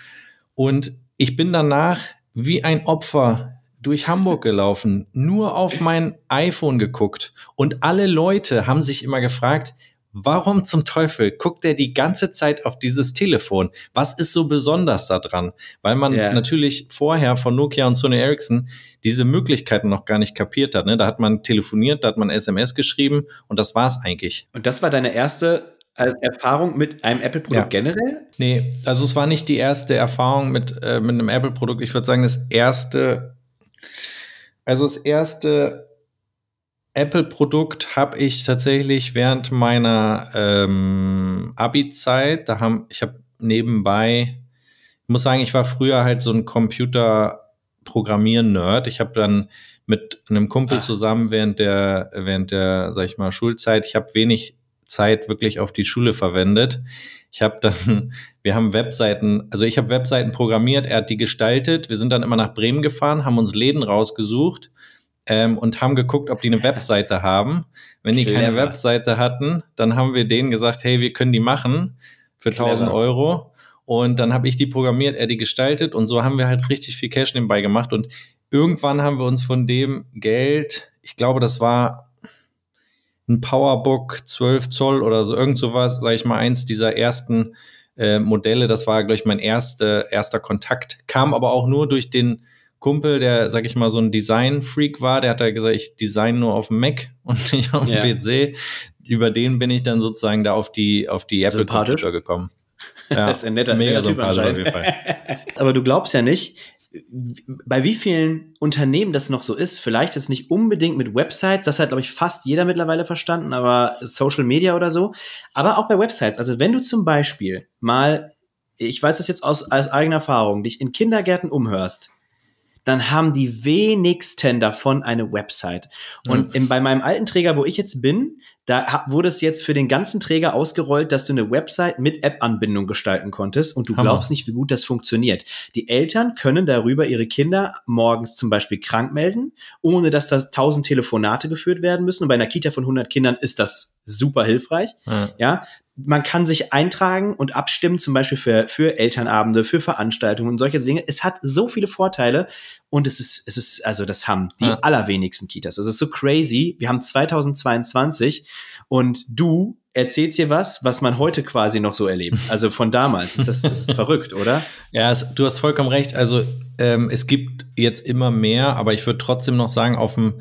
Und ich bin danach wie ein Opfer durch Hamburg gelaufen, nur auf mein iPhone geguckt. Und alle Leute haben sich immer gefragt, warum zum Teufel guckt er die ganze Zeit auf dieses Telefon? Was ist so besonders daran? Weil man yeah. natürlich vorher von Nokia und Sony Ericsson diese Möglichkeiten noch gar nicht kapiert hat. Ne? Da hat man telefoniert, da hat man SMS geschrieben und das war's eigentlich. Und das war deine erste äh, Erfahrung mit einem Apple-Produkt ja. generell? Nee, also es war nicht die erste Erfahrung mit, äh, mit einem Apple-Produkt. Ich würde sagen, das erste, also das erste Apple-Produkt habe ich tatsächlich während meiner ähm, Abi-Zeit, da haben, ich habe nebenbei, ich muss sagen, ich war früher halt so ein Computer-Programmieren-Nerd. Ich habe dann mit einem Kumpel Ach. zusammen während der, während der, sag ich mal, Schulzeit, ich habe wenig Zeit wirklich auf die Schule verwendet. Ich habe dann, wir haben Webseiten, also ich habe Webseiten programmiert, er hat die gestaltet. Wir sind dann immer nach Bremen gefahren, haben uns Läden rausgesucht ähm, und haben geguckt, ob die eine Webseite haben. Wenn die Clever. keine Webseite hatten, dann haben wir denen gesagt, hey, wir können die machen für Clever. 1000 Euro. Und dann habe ich die programmiert, er die gestaltet und so haben wir halt richtig viel Cash nebenbei gemacht. Und irgendwann haben wir uns von dem Geld, ich glaube, das war ein Powerbook 12 Zoll oder so, irgend sowas, sage ich mal, eins dieser ersten äh, Modelle. Das war, glaube ich, mein erster, erster Kontakt. Kam aber auch nur durch den Kumpel, der, sag ich mal, so ein Design-Freak war, der hat da gesagt, ich design nur auf dem Mac und nicht auf dem ja. PC. Über den bin ich dann sozusagen da auf die, auf die Apple Computer gekommen. Ja, das ist ein netter, mega netter Typ auf jeden Fall. Aber du glaubst ja nicht, bei wie vielen Unternehmen das noch so ist, vielleicht ist nicht unbedingt mit Websites, das hat, glaube ich, fast jeder mittlerweile verstanden, aber Social Media oder so, aber auch bei Websites. Also wenn du zum Beispiel mal, ich weiß das jetzt aus, aus eigener Erfahrung, dich in Kindergärten umhörst, dann haben die wenigsten davon eine Website. Und mhm. in, bei meinem alten Träger, wo ich jetzt bin, da wurde es jetzt für den ganzen Träger ausgerollt, dass du eine Website mit App-Anbindung gestalten konntest und du Hammer. glaubst nicht, wie gut das funktioniert. Die Eltern können darüber ihre Kinder morgens zum Beispiel krank melden, ohne dass da tausend Telefonate geführt werden müssen. Und bei einer Kita von 100 Kindern ist das super hilfreich. Ja. ja man kann sich eintragen und abstimmen, zum Beispiel für, für Elternabende, für Veranstaltungen und solche Dinge. Es hat so viele Vorteile und es ist, es ist, also das haben die ja. allerwenigsten Kitas. Es ist so crazy. Wir haben 2022 und du erzählst hier was, was man heute quasi noch so erlebt. Also von damals. Das, das ist verrückt, oder? Ja, es, du hast vollkommen recht. Also ähm, es gibt jetzt immer mehr, aber ich würde trotzdem noch sagen, auf dem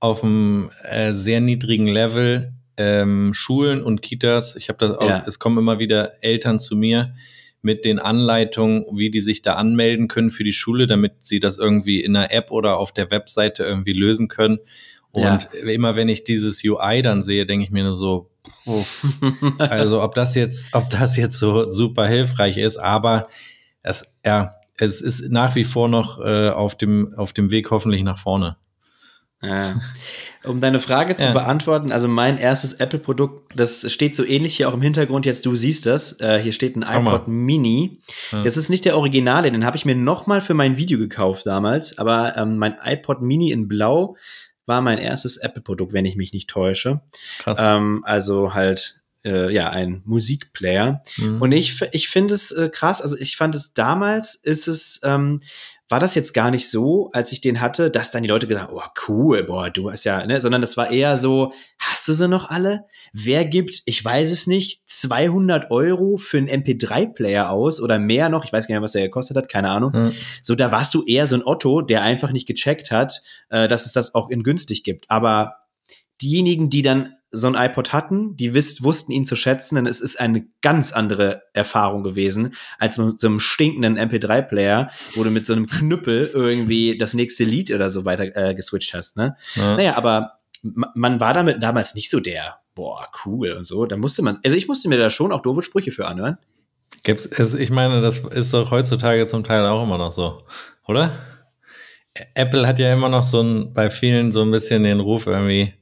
auf einem äh, sehr niedrigen Level ähm, Schulen und Kitas, ich habe das auch, ja. es kommen immer wieder Eltern zu mir mit den Anleitungen, wie die sich da anmelden können für die Schule, damit sie das irgendwie in der App oder auf der Webseite irgendwie lösen können. Und ja. immer wenn ich dieses UI dann sehe, denke ich mir nur so, also ob das jetzt, ob das jetzt so super hilfreich ist, aber es, ja, es ist nach wie vor noch äh, auf dem, auf dem Weg hoffentlich nach vorne. Ja. Um deine Frage zu ja. beantworten, also mein erstes Apple-Produkt, das steht so ähnlich hier auch im Hintergrund, jetzt du siehst das, äh, hier steht ein iPod Mini. Ja. Das ist nicht der Originale, den habe ich mir nochmal für mein Video gekauft damals, aber ähm, mein iPod Mini in Blau war mein erstes Apple-Produkt, wenn ich mich nicht täusche. Krass. Ähm, also halt äh, ja, ein Musikplayer. Mhm. Und ich, ich finde es äh, krass, also ich fand es damals, ist es, ähm, war das jetzt gar nicht so, als ich den hatte, dass dann die Leute gesagt haben, oh cool, boah, du hast ja, ne, sondern das war eher so, hast du sie noch alle? Wer gibt, ich weiß es nicht, 200 Euro für einen MP3-Player aus oder mehr noch, ich weiß gar nicht, was der gekostet hat, keine Ahnung. Hm. So, da warst du eher so ein Otto, der einfach nicht gecheckt hat, äh, dass es das auch in günstig gibt. Aber diejenigen, die dann so ein iPod hatten, die wisst, wussten ihn zu schätzen, denn es ist eine ganz andere Erfahrung gewesen, als mit so einem stinkenden MP3-Player, wo du mit so einem Knüppel irgendwie das nächste Lied oder so weiter äh, geswitcht hast. Ne? Ja. Naja, aber man war damit damals nicht so der, boah, cool und so. Da musste man, also ich musste mir da schon auch doofe Sprüche für anhören. Gibt's, also ich meine, das ist doch heutzutage zum Teil auch immer noch so, oder? Apple hat ja immer noch so ein, bei vielen so ein bisschen den Ruf irgendwie,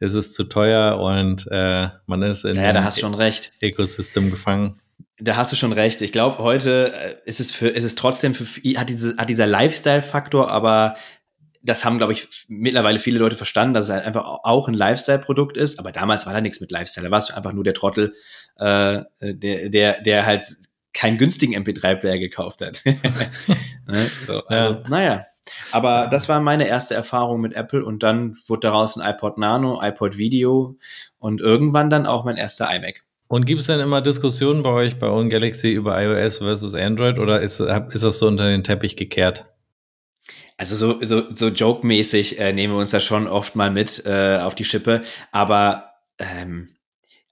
ist es zu teuer und äh, man ist in ja, da hast schon recht. Ökosystem gefangen. Da hast du schon recht. Ich glaube, heute äh, ist es für, ist es trotzdem für, hat, diese, hat dieser Lifestyle-Faktor, aber das haben, glaube ich, mittlerweile viele Leute verstanden, dass es halt einfach auch ein Lifestyle-Produkt ist. Aber damals war da nichts mit Lifestyle. Da warst du einfach nur der Trottel, äh, der, der, der halt keinen günstigen MP3-Player gekauft hat. ne? so, also, ja. Naja, aber das war meine erste Erfahrung mit Apple und dann wurde daraus ein iPod Nano, iPod Video und irgendwann dann auch mein erster iMac. Und gibt es denn immer Diskussionen bei euch bei Own Galaxy über iOS versus Android oder ist, ist das so unter den Teppich gekehrt? Also so, so, so joke-mäßig äh, nehmen wir uns da schon oft mal mit äh, auf die Schippe. Aber ähm,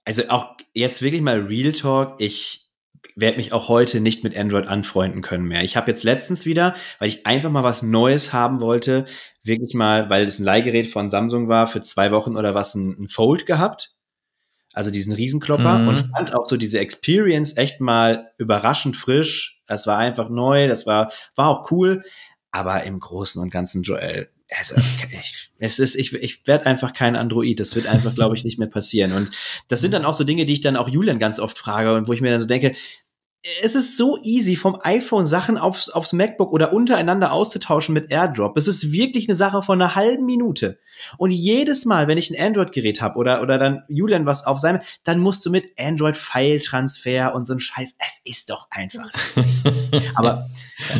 also auch jetzt wirklich mal Real Talk, ich, werde mich auch heute nicht mit Android anfreunden können mehr. Ich habe jetzt letztens wieder, weil ich einfach mal was Neues haben wollte, wirklich mal, weil es ein Leihgerät von Samsung war, für zwei Wochen oder was ein, ein Fold gehabt. Also diesen Riesenklopper mhm. und fand auch so diese Experience echt mal überraschend frisch. Das war einfach neu, das war, war auch cool. Aber im Großen und Ganzen, Joel, also, ich, es ist, ich, ich werde einfach kein Android. Das wird einfach, glaube ich, nicht mehr passieren. Und das sind dann auch so Dinge, die ich dann auch Julian ganz oft frage und wo ich mir dann so denke, es ist so easy, vom iPhone Sachen aufs, aufs MacBook oder untereinander auszutauschen mit AirDrop. Es ist wirklich eine Sache von einer halben Minute. Und jedes Mal, wenn ich ein Android-Gerät habe oder, oder dann Julian was auf seinem, dann musst du mit Android-File-Transfer und so ein Scheiß. Es ist doch einfach. Aber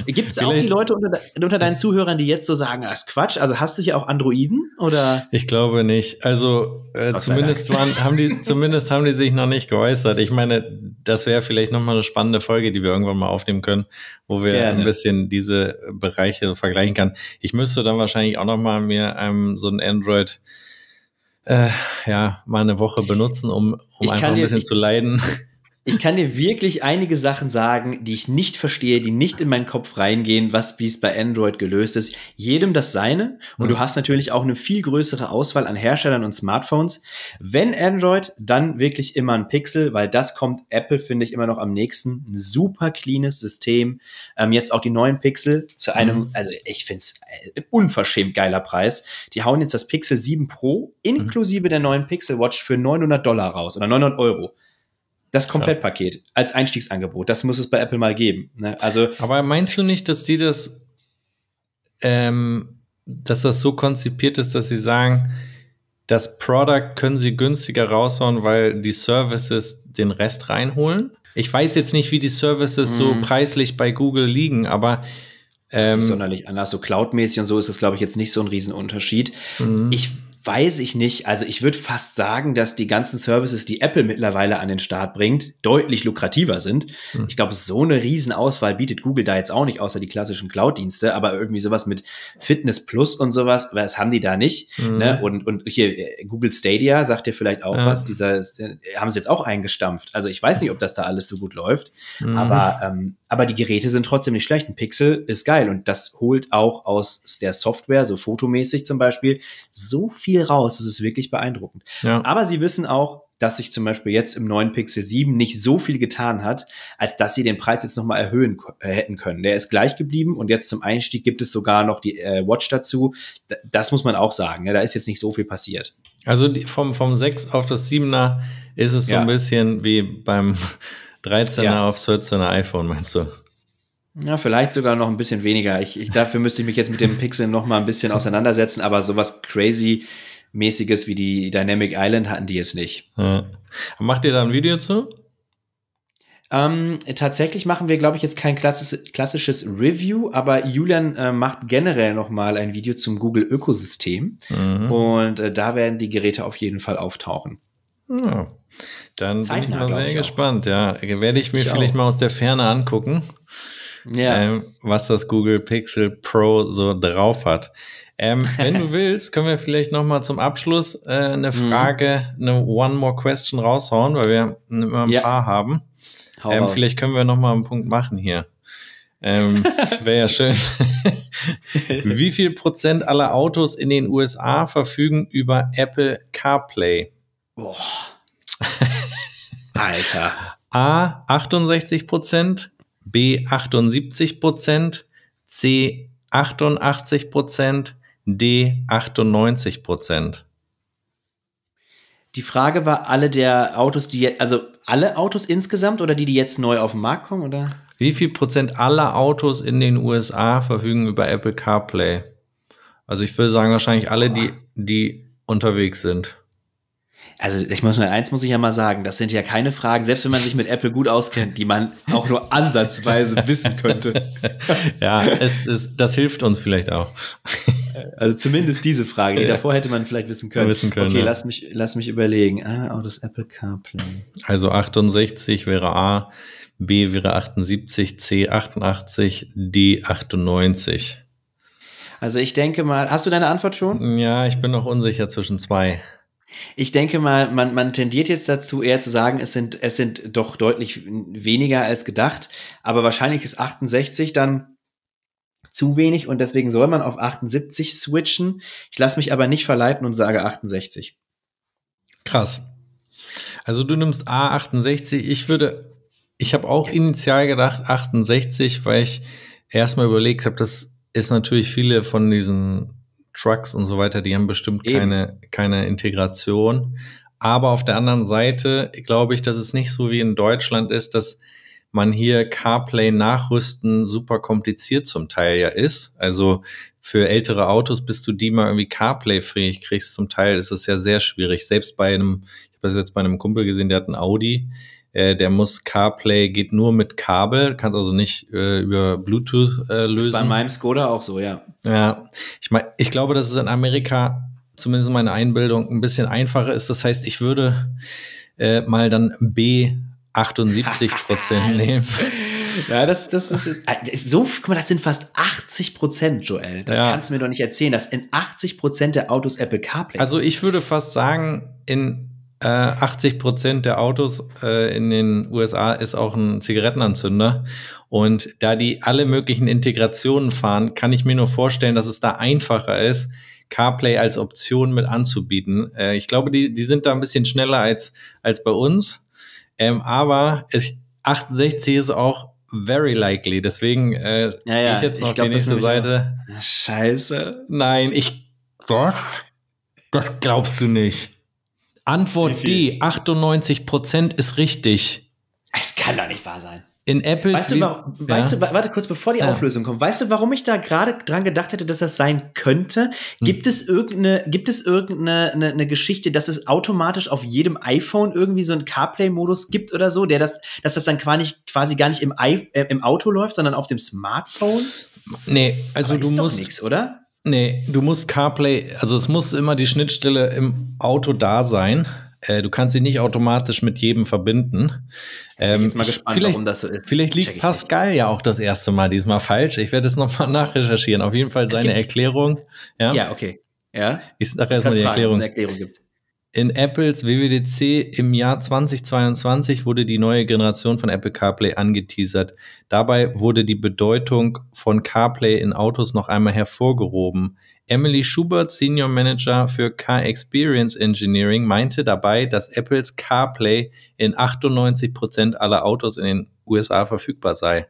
äh, gibt es auch die Leute unter, unter deinen Zuhörern, die jetzt so sagen, das ist Quatsch? Also hast du hier auch Androiden oder? Ich glaube nicht. Also äh, zumindest waren, haben die, zumindest haben die sich noch nicht geäußert. Ich meine, das wäre vielleicht nochmal eine spannende Folge, die wir irgendwann mal aufnehmen können, wo wir Gerne. ein bisschen diese Bereiche vergleichen kann. Ich müsste dann wahrscheinlich auch nochmal mir ähm, so ein Android äh, ja, mal eine Woche benutzen, um, um einfach ein bisschen ich, zu leiden. Ich kann dir wirklich einige Sachen sagen, die ich nicht verstehe, die nicht in meinen Kopf reingehen, was wie es bei Android gelöst ist. Jedem das seine. Und mhm. du hast natürlich auch eine viel größere Auswahl an Herstellern und Smartphones. Wenn Android, dann wirklich immer ein Pixel, weil das kommt Apple, finde ich, immer noch am nächsten. Ein super cleanes System. Ähm, jetzt auch die neuen Pixel zu einem, mhm. also ich finde es ein unverschämt geiler Preis. Die hauen jetzt das Pixel 7 Pro inklusive mhm. der neuen Pixel Watch für 900 Dollar raus oder 900 Euro. Das Komplettpaket als Einstiegsangebot, das muss es bei Apple mal geben. Ne? Also, Aber meinst du nicht, dass die das, ähm, dass das so konzipiert ist, dass sie sagen, das Product können sie günstiger raushauen, weil die Services den Rest reinholen? Ich weiß jetzt nicht, wie die Services mm. so mhm. preislich bei Google liegen, aber ähm, das ist sonderlich anders. So cloudmäßig und so ist das, glaube ich, jetzt nicht so ein Riesenunterschied. Mm. Ich weiß ich nicht. Also ich würde fast sagen, dass die ganzen Services, die Apple mittlerweile an den Start bringt, deutlich lukrativer sind. Hm. Ich glaube, so eine Riesenauswahl bietet Google da jetzt auch nicht, außer die klassischen Cloud-Dienste, aber irgendwie sowas mit Fitness Plus und sowas, was haben die da nicht? Hm. Ne? Und, und hier, äh, Google Stadia sagt dir vielleicht auch ja. was, dieser, äh, haben sie jetzt auch eingestampft. Also ich weiß nicht, ob das da alles so gut läuft, hm. aber, ähm, aber die Geräte sind trotzdem nicht schlecht. Ein Pixel ist geil und das holt auch aus der Software, so fotomäßig zum Beispiel, so viel viel raus. Das ist wirklich beeindruckend. Ja. Aber sie wissen auch, dass sich zum Beispiel jetzt im neuen Pixel 7 nicht so viel getan hat, als dass sie den Preis jetzt nochmal erhöhen äh, hätten können. Der ist gleich geblieben und jetzt zum Einstieg gibt es sogar noch die äh, Watch dazu. D das muss man auch sagen. Ja, da ist jetzt nicht so viel passiert. Also die, vom, vom 6 auf das 7er ist es so ja. ein bisschen wie beim 13er ja. auf 14er iPhone, meinst du? Ja, vielleicht sogar noch ein bisschen weniger. Ich, ich, dafür müsste ich mich jetzt mit dem Pixel noch mal ein bisschen auseinandersetzen, aber sowas crazy mäßiges wie die Dynamic Island hatten die jetzt nicht. Ja. Macht ihr da ein Video zu? Ähm, tatsächlich machen wir, glaube ich, jetzt kein klassisches, klassisches Review, aber Julian äh, macht generell noch mal ein Video zum Google Ökosystem mhm. und äh, da werden die Geräte auf jeden Fall auftauchen. Ja. Dann Zeitnah, bin ich mal sehr ich gespannt. Ja, werde ich mir ich vielleicht auch. mal aus der Ferne angucken, ja. ähm, was das Google Pixel Pro so drauf hat. Ähm, wenn du willst, können wir vielleicht noch mal zum Abschluss äh, eine mhm. Frage, mhm. eine One More Question raushauen, weil wir immer ein ja. paar haben. Ähm, vielleicht können wir noch mal einen Punkt machen hier. Ähm, Wäre ja schön. Wie viel Prozent aller Autos in den USA verfügen über Apple CarPlay? Boah. Alter. A 68 Prozent, B 78 Prozent, C 88 Prozent, D 98 Prozent. Die Frage war alle der Autos, die jetzt, also alle Autos insgesamt oder die, die jetzt neu auf den Markt kommen, oder? Wie viel Prozent aller Autos in den USA verfügen über Apple CarPlay? Also ich würde sagen, wahrscheinlich alle, die, die unterwegs sind. Also ich muss mal eins muss ich ja mal sagen, das sind ja keine Fragen, selbst wenn man sich mit Apple gut auskennt, die man auch nur ansatzweise wissen könnte. ja, es, es, das hilft uns vielleicht auch. Also zumindest diese Frage, die ja. davor hätte man vielleicht wissen können. Wissen können okay, ja. lass mich lass mich überlegen. Ah, oh, das Apple CarPlay. Also 68 wäre A, B wäre 78, C 88, D 98. Also ich denke mal, hast du deine Antwort schon? Ja, ich bin noch unsicher zwischen zwei. Ich denke mal, man, man tendiert jetzt dazu, eher zu sagen, es sind, es sind doch deutlich weniger als gedacht. Aber wahrscheinlich ist 68 dann zu wenig und deswegen soll man auf 78 switchen. Ich lasse mich aber nicht verleiten und sage 68. Krass. Also du nimmst A68. Ich würde, ich habe auch initial gedacht 68, weil ich erstmal überlegt habe, das ist natürlich viele von diesen Trucks und so weiter, die haben bestimmt keine, keine Integration. Aber auf der anderen Seite glaube ich, dass es nicht so wie in Deutschland ist, dass man hier CarPlay nachrüsten super kompliziert zum Teil ja ist. Also für ältere Autos, bis du die mal irgendwie CarPlay fähig kriegst, zum Teil ist es ja sehr schwierig. Selbst bei einem, ich habe das jetzt bei einem Kumpel gesehen, der hat ein Audi, äh, der muss CarPlay, geht nur mit Kabel, kannst also nicht äh, über Bluetooth äh, lösen. Ist bei meinem Skoda auch so, ja. Ja, ich meine, ich glaube, dass es in Amerika, zumindest meine Einbildung, ein bisschen einfacher ist. Das heißt, ich würde äh, mal dann B 78 Prozent nehmen. Ja, das, das ist, äh, so, guck mal, das sind fast 80 Prozent, Joel. Das ja. kannst du mir doch nicht erzählen, dass in 80 Prozent der Autos Apple CarPlay. Also ich würde fast sagen, in äh, 80 Prozent der Autos äh, in den USA ist auch ein Zigarettenanzünder. Und da die alle möglichen Integrationen fahren, kann ich mir nur vorstellen, dass es da einfacher ist, CarPlay als Option mit anzubieten. Äh, ich glaube, die, die sind da ein bisschen schneller als, als bei uns. Ähm, aber es, 68 ist auch very likely. Deswegen äh, ja, ja. ich jetzt noch ich glaub, die nächste Seite. Scheiße. Nein, ich. Was? Das glaubst du nicht. Antwort D, 98% ist richtig. Es kann doch nicht wahr sein. In Apples. Weißt du, warum, ja. weißt du, warte kurz, bevor die ja. Auflösung kommt. Weißt du, warum ich da gerade dran gedacht hätte, dass das sein könnte? Hm. Gibt es irgendeine, gibt es irgendeine eine, eine Geschichte, dass es automatisch auf jedem iPhone irgendwie so einen CarPlay-Modus gibt oder so, der das, dass das dann quasi, quasi gar nicht im, I, äh, im Auto läuft, sondern auf dem Smartphone? Nee, also Aber du musst. Nix, oder? Nee, du musst CarPlay, also es muss immer die Schnittstelle im Auto da sein. Äh, du kannst sie nicht automatisch mit jedem verbinden. Ähm, ich bin jetzt mal gespannt, vielleicht, warum das so ist. Vielleicht liegt Pascal nicht. ja auch das erste Mal diesmal falsch. Ich werde es nochmal nachrecherchieren. Auf jeden Fall seine Erklärung. Ja, ja okay. Ja. Ich sage erstmal die Erklärung. Erklärung gibt. In Apples WWDC im Jahr 2022 wurde die neue Generation von Apple CarPlay angeteasert. Dabei wurde die Bedeutung von CarPlay in Autos noch einmal hervorgehoben. Emily Schubert, Senior Manager für Car Experience Engineering, meinte dabei, dass Apples CarPlay in 98 Prozent aller Autos in den USA verfügbar sei.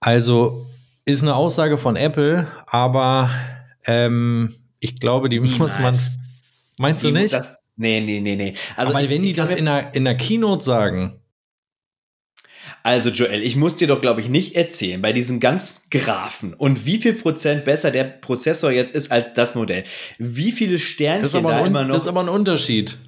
Also ist eine Aussage von Apple, aber ähm, ich glaube, die Niemals. muss man. Meinst du die, nicht? Das, nee, nee, nee, nee. Also aber ich, wenn die das in der, in der Keynote sagen, also Joel, ich muss dir doch, glaube ich, nicht erzählen, bei diesen ganzen Graphen und wie viel Prozent besser der Prozessor jetzt ist als das Modell. Wie viele Sternchen da immer noch. Das ist aber ein Unterschied.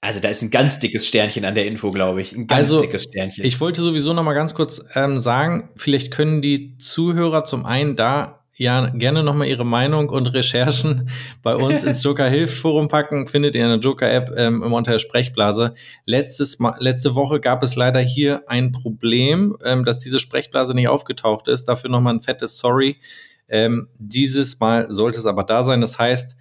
Also da ist ein ganz dickes Sternchen an der Info, glaube ich. Ein ganz also, dickes Sternchen. Ich wollte sowieso noch mal ganz kurz ähm, sagen, vielleicht können die Zuhörer zum einen da ja gerne nochmal Ihre Meinung und Recherchen bei uns ins Joker Hilft Forum packen. Findet ihr in der Joker App ähm, im der Sprechblase. Letztes Mal, letzte Woche gab es leider hier ein Problem, ähm, dass diese Sprechblase nicht aufgetaucht ist. Dafür nochmal ein fettes Sorry. Ähm, dieses Mal sollte es aber da sein. Das heißt,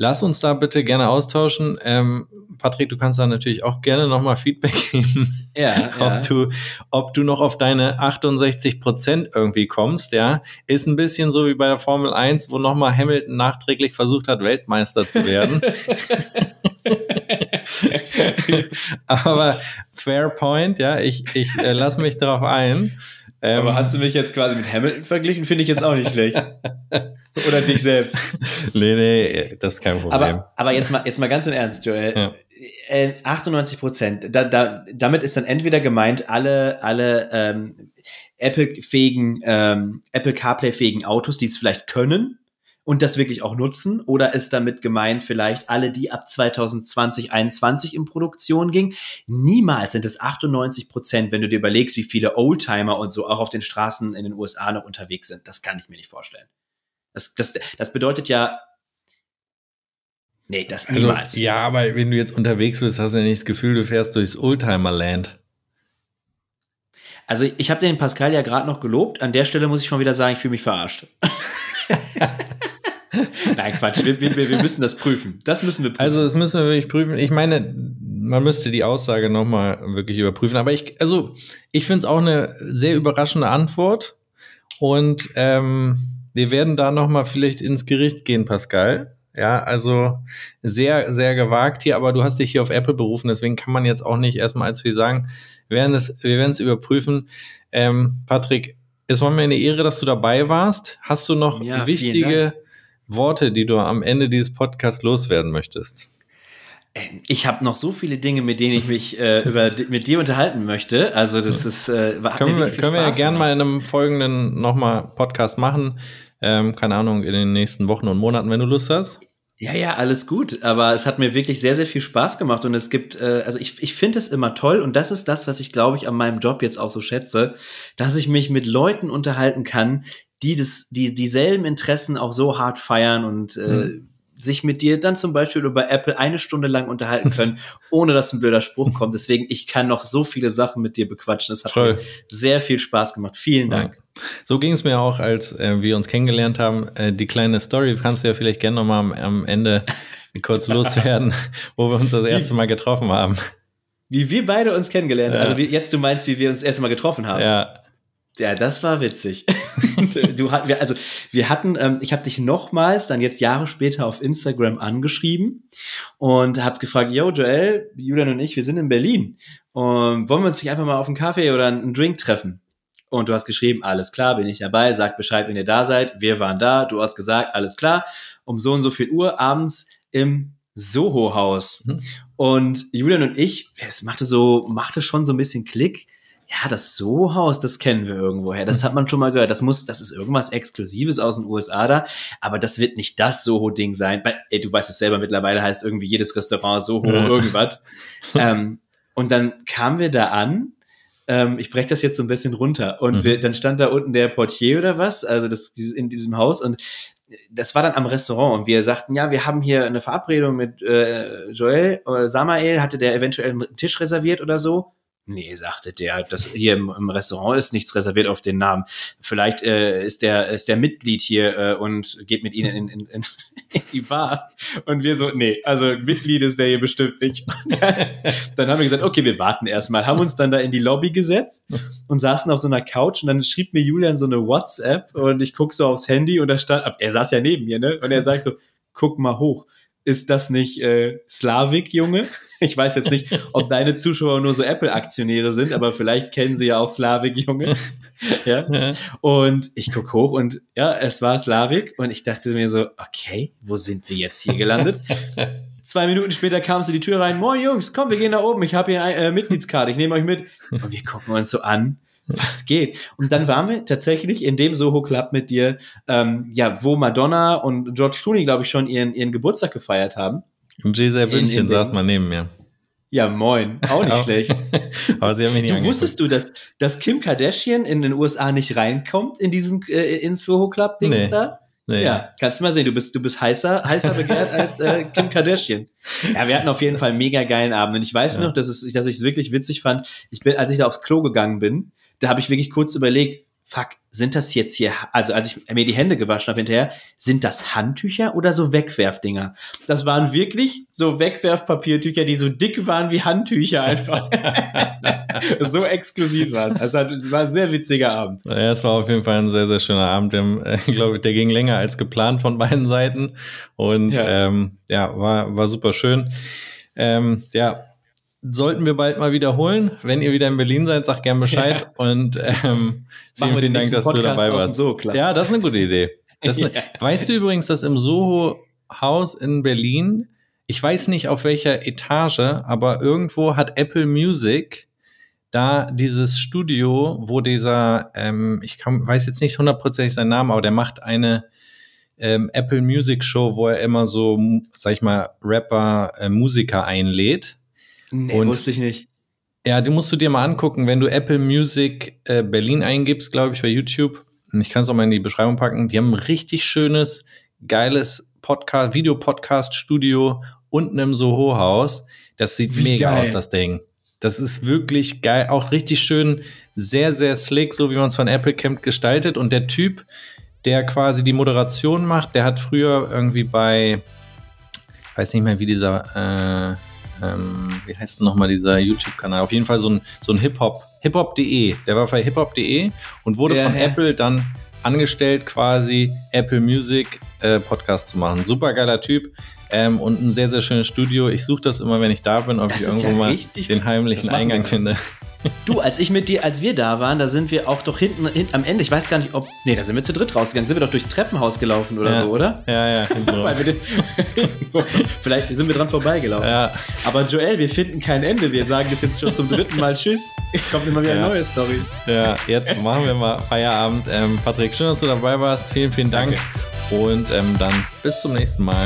lass uns da bitte gerne austauschen. Ähm, Patrick, du kannst da natürlich auch gerne nochmal Feedback geben, ja, ob, ja. Du, ob du noch auf deine 68 Prozent irgendwie kommst. Ja, ist ein bisschen so wie bei der Formel 1, wo nochmal Hamilton nachträglich versucht hat, Weltmeister zu werden. Aber fair point, ja, ich, ich äh, lasse mich darauf ein. Ähm, Aber hast du mich jetzt quasi mit Hamilton verglichen? Finde ich jetzt auch nicht schlecht. Oder dich selbst. nee, nee, das ist kein Problem. Aber, aber jetzt, mal, jetzt mal ganz im Ernst, Joel. Ja. Äh, 98 Prozent. Da, da, damit ist dann entweder gemeint, alle, alle ähm, Apple-fähigen, ähm, Apple CarPlay-fähigen Autos, die es vielleicht können, und das wirklich auch nutzen? Oder ist damit gemeint vielleicht alle, die ab 2020, 2021 in Produktion gingen? Niemals sind es 98 Prozent, wenn du dir überlegst, wie viele Oldtimer und so auch auf den Straßen in den USA noch unterwegs sind. Das kann ich mir nicht vorstellen. Das, das, das bedeutet ja, Nee, das also, niemals. Also, ja, aber wenn du jetzt unterwegs bist, hast du ja nicht das Gefühl, du fährst durchs Oldtimer-Land. Also ich habe den Pascal ja gerade noch gelobt. An der Stelle muss ich schon wieder sagen, ich fühle mich verarscht. Nein, Quatsch, wir, wir, wir, müssen das prüfen. Das müssen wir prüfen. Also, das müssen wir wirklich prüfen. Ich meine, man müsste die Aussage nochmal wirklich überprüfen. Aber ich, also, ich finde es auch eine sehr überraschende Antwort. Und ähm, wir werden da nochmal vielleicht ins Gericht gehen, Pascal. Ja, also sehr, sehr gewagt hier, aber du hast dich hier auf Apple berufen, deswegen kann man jetzt auch nicht erstmal als viel sagen. Wir werden es, wir werden überprüfen. Ähm, Patrick, es war mir eine Ehre, dass du dabei warst. Hast du noch ja, wichtige Worte, die du am Ende dieses Podcasts loswerden möchtest? Ähm, ich habe noch so viele Dinge, mit denen ich mich äh, über, mit dir unterhalten möchte. Also das ist äh, war können wir, können wir ja gerne mal in einem folgenden nochmal Podcast machen. Ähm, keine Ahnung, in den nächsten Wochen und Monaten, wenn du Lust hast. Ja, ja, alles gut. Aber es hat mir wirklich sehr, sehr viel Spaß gemacht. Und es gibt, äh, also ich, ich finde es immer toll. Und das ist das, was ich, glaube ich, an meinem Job jetzt auch so schätze, dass ich mich mit Leuten unterhalten kann, die das, die dieselben Interessen auch so hart feiern und äh, mhm sich mit dir dann zum Beispiel über Apple eine Stunde lang unterhalten können, ohne dass ein blöder Spruch kommt. Deswegen, ich kann noch so viele Sachen mit dir bequatschen. Es hat Toll. mir sehr viel Spaß gemacht. Vielen Dank. Ja. So ging es mir auch, als äh, wir uns kennengelernt haben. Äh, die kleine Story kannst du ja vielleicht gerne nochmal am, am Ende kurz loswerden, wo wir uns das erste Mal getroffen haben. Wie wir beide uns kennengelernt haben. Ja. Also wie, jetzt du meinst, wie wir uns das erste Mal getroffen haben. Ja. Ja, das war witzig. du, wir, also wir hatten, ähm, ich habe dich nochmals dann jetzt Jahre später auf Instagram angeschrieben und habe gefragt, yo Joel, Julian und ich, wir sind in Berlin und wollen wir uns nicht einfach mal auf einen Kaffee oder einen Drink treffen? Und du hast geschrieben, alles klar, bin ich dabei, sagt Bescheid, wenn ihr da seid. Wir waren da, du hast gesagt, alles klar, um so und so viel Uhr abends im Soho-Haus. Mhm. Und Julian und ich, es machte so, machte schon so ein bisschen Klick ja, das Soho-Haus, das kennen wir irgendwoher. Das hat man schon mal gehört. Das muss, das ist irgendwas Exklusives aus den USA da. Aber das wird nicht das Soho-Ding sein. Weil, ey, du weißt es selber, mittlerweile heißt irgendwie jedes Restaurant Soho ja. irgendwas. ähm, und dann kamen wir da an. Ähm, ich breche das jetzt so ein bisschen runter. Und mhm. wir, dann stand da unten der Portier oder was, also das, in diesem Haus. Und das war dann am Restaurant und wir sagten, ja, wir haben hier eine Verabredung mit äh, Joel, äh, Samael, hatte der eventuell einen Tisch reserviert oder so? Nee, sagte der, das hier im, im, Restaurant ist nichts reserviert auf den Namen. Vielleicht äh, ist der ist der Mitglied hier äh, und geht mit ihnen in, in, in, die Bar. Und wir so, nee, also Mitglied ist der hier bestimmt nicht. Dann, dann, haben wir gesagt, okay, wir warten erstmal, haben uns dann da in die Lobby gesetzt und saßen auf so einer Couch und dann schrieb mir Julian so eine WhatsApp und ich guck so aufs Handy und da stand, er saß ja neben mir, ne? Und er sagt so, guck mal hoch ist das nicht äh, Slavik, Junge? Ich weiß jetzt nicht, ob deine Zuschauer nur so Apple-Aktionäre sind, aber vielleicht kennen sie ja auch Slavik, Junge. ja. Und ich guck hoch und ja, es war Slavik und ich dachte mir so, okay, wo sind wir jetzt hier gelandet? Zwei Minuten später kamst du die Tür rein, moin Jungs, komm, wir gehen nach oben, ich habe hier eine äh, Mitgliedskarte, ich nehme euch mit. Und wir gucken uns so an was geht? Und dann waren wir tatsächlich in dem Soho Club mit dir, ähm, ja, wo Madonna und George Clooney, glaube ich, schon ihren, ihren Geburtstag gefeiert haben. Und Giselle Bündchen saß mal neben mir. Ja, moin. Auch nicht schlecht. Aber sie haben mich nicht Du wusstest du, dass, dass Kim Kardashian in den USA nicht reinkommt in diesen äh, in Soho Club Dings nee. da? Nee. Ja, kannst du mal sehen, du bist, du bist heißer, heißer begehrt als äh, Kim Kardashian. Ja, wir hatten auf jeden Fall einen mega geilen Abend. Und ich weiß ja. noch, dass, es, dass ich es wirklich witzig fand. Ich bin, als ich da aufs Klo gegangen bin, da habe ich wirklich kurz überlegt, fuck, sind das jetzt hier, also als ich mir die Hände gewaschen habe hinterher, sind das Handtücher oder so Wegwerfdinger? Das waren wirklich so Wegwerfpapiertücher, die so dick waren wie Handtücher einfach. so exklusiv war es. Also war ein sehr witziger Abend. Ja, es war auf jeden Fall ein sehr, sehr schöner Abend. Der, äh, glaube der ging länger als geplant von beiden Seiten. Und ja, ähm, ja war, war super schön. Ähm, ja, sollten wir bald mal wiederholen. Wenn ihr wieder in Berlin seid, sagt gern Bescheid. Ja. Und ähm, vielen, vielen Dank, dass Podcast du dabei warst. So, ja, das ist eine gute Idee. Eine, ja. Weißt du übrigens, dass im Soho-Haus in Berlin, ich weiß nicht auf welcher Etage, aber irgendwo hat Apple Music da dieses Studio, wo dieser, ähm, ich kann, weiß jetzt nicht hundertprozentig seinen Namen, aber der macht eine ähm, Apple Music Show, wo er immer so, sag ich mal, Rapper, äh, Musiker einlädt. Nee, und, wusste ich nicht. Ja, du musst du dir mal angucken, wenn du Apple Music äh, Berlin eingibst, glaube ich, bei YouTube. Ich kann es auch mal in die Beschreibung packen. Die haben ein richtig schönes, geiles Podcast, Videopodcast-Studio unten im Soho-Haus. Das sieht Wie mega geil. aus, das Ding. Das ist wirklich geil. Auch richtig schön, sehr, sehr slick, so wie man es von Apple kennt, gestaltet. Und der Typ, der quasi die Moderation macht, der hat früher irgendwie bei, weiß nicht mehr, wie dieser, äh, ähm, wie heißt denn nochmal dieser YouTube-Kanal? Auf jeden Fall so ein, so ein Hip-Hop, hiphop.de. Der war bei hiphop.de und wurde ja, von ja. Apple dann angestellt, quasi Apple Music äh, Podcast zu machen. Super geiler Typ ähm, und ein sehr, sehr schönes Studio. Ich suche das immer, wenn ich da bin, ob das ich irgendwo ja mal den heimlichen Eingang finde. Du, als ich mit dir, als wir da waren, da sind wir auch doch hinten, hinten am Ende, ich weiß gar nicht, ob. Nee, da sind wir zu dritt rausgegangen. Sind wir doch durchs Treppenhaus gelaufen oder ja. so, oder? Ja, ja. den, vielleicht sind wir dran vorbeigelaufen. Ja. Aber Joel, wir finden kein Ende. Wir sagen das jetzt schon zum dritten Mal Tschüss. Kommt immer wieder ja. eine neue Story. Ja, jetzt machen wir mal Feierabend. Ähm, Patrick, schön, dass du dabei warst. Vielen, vielen Dank. Danke. Und ähm, dann bis zum nächsten Mal.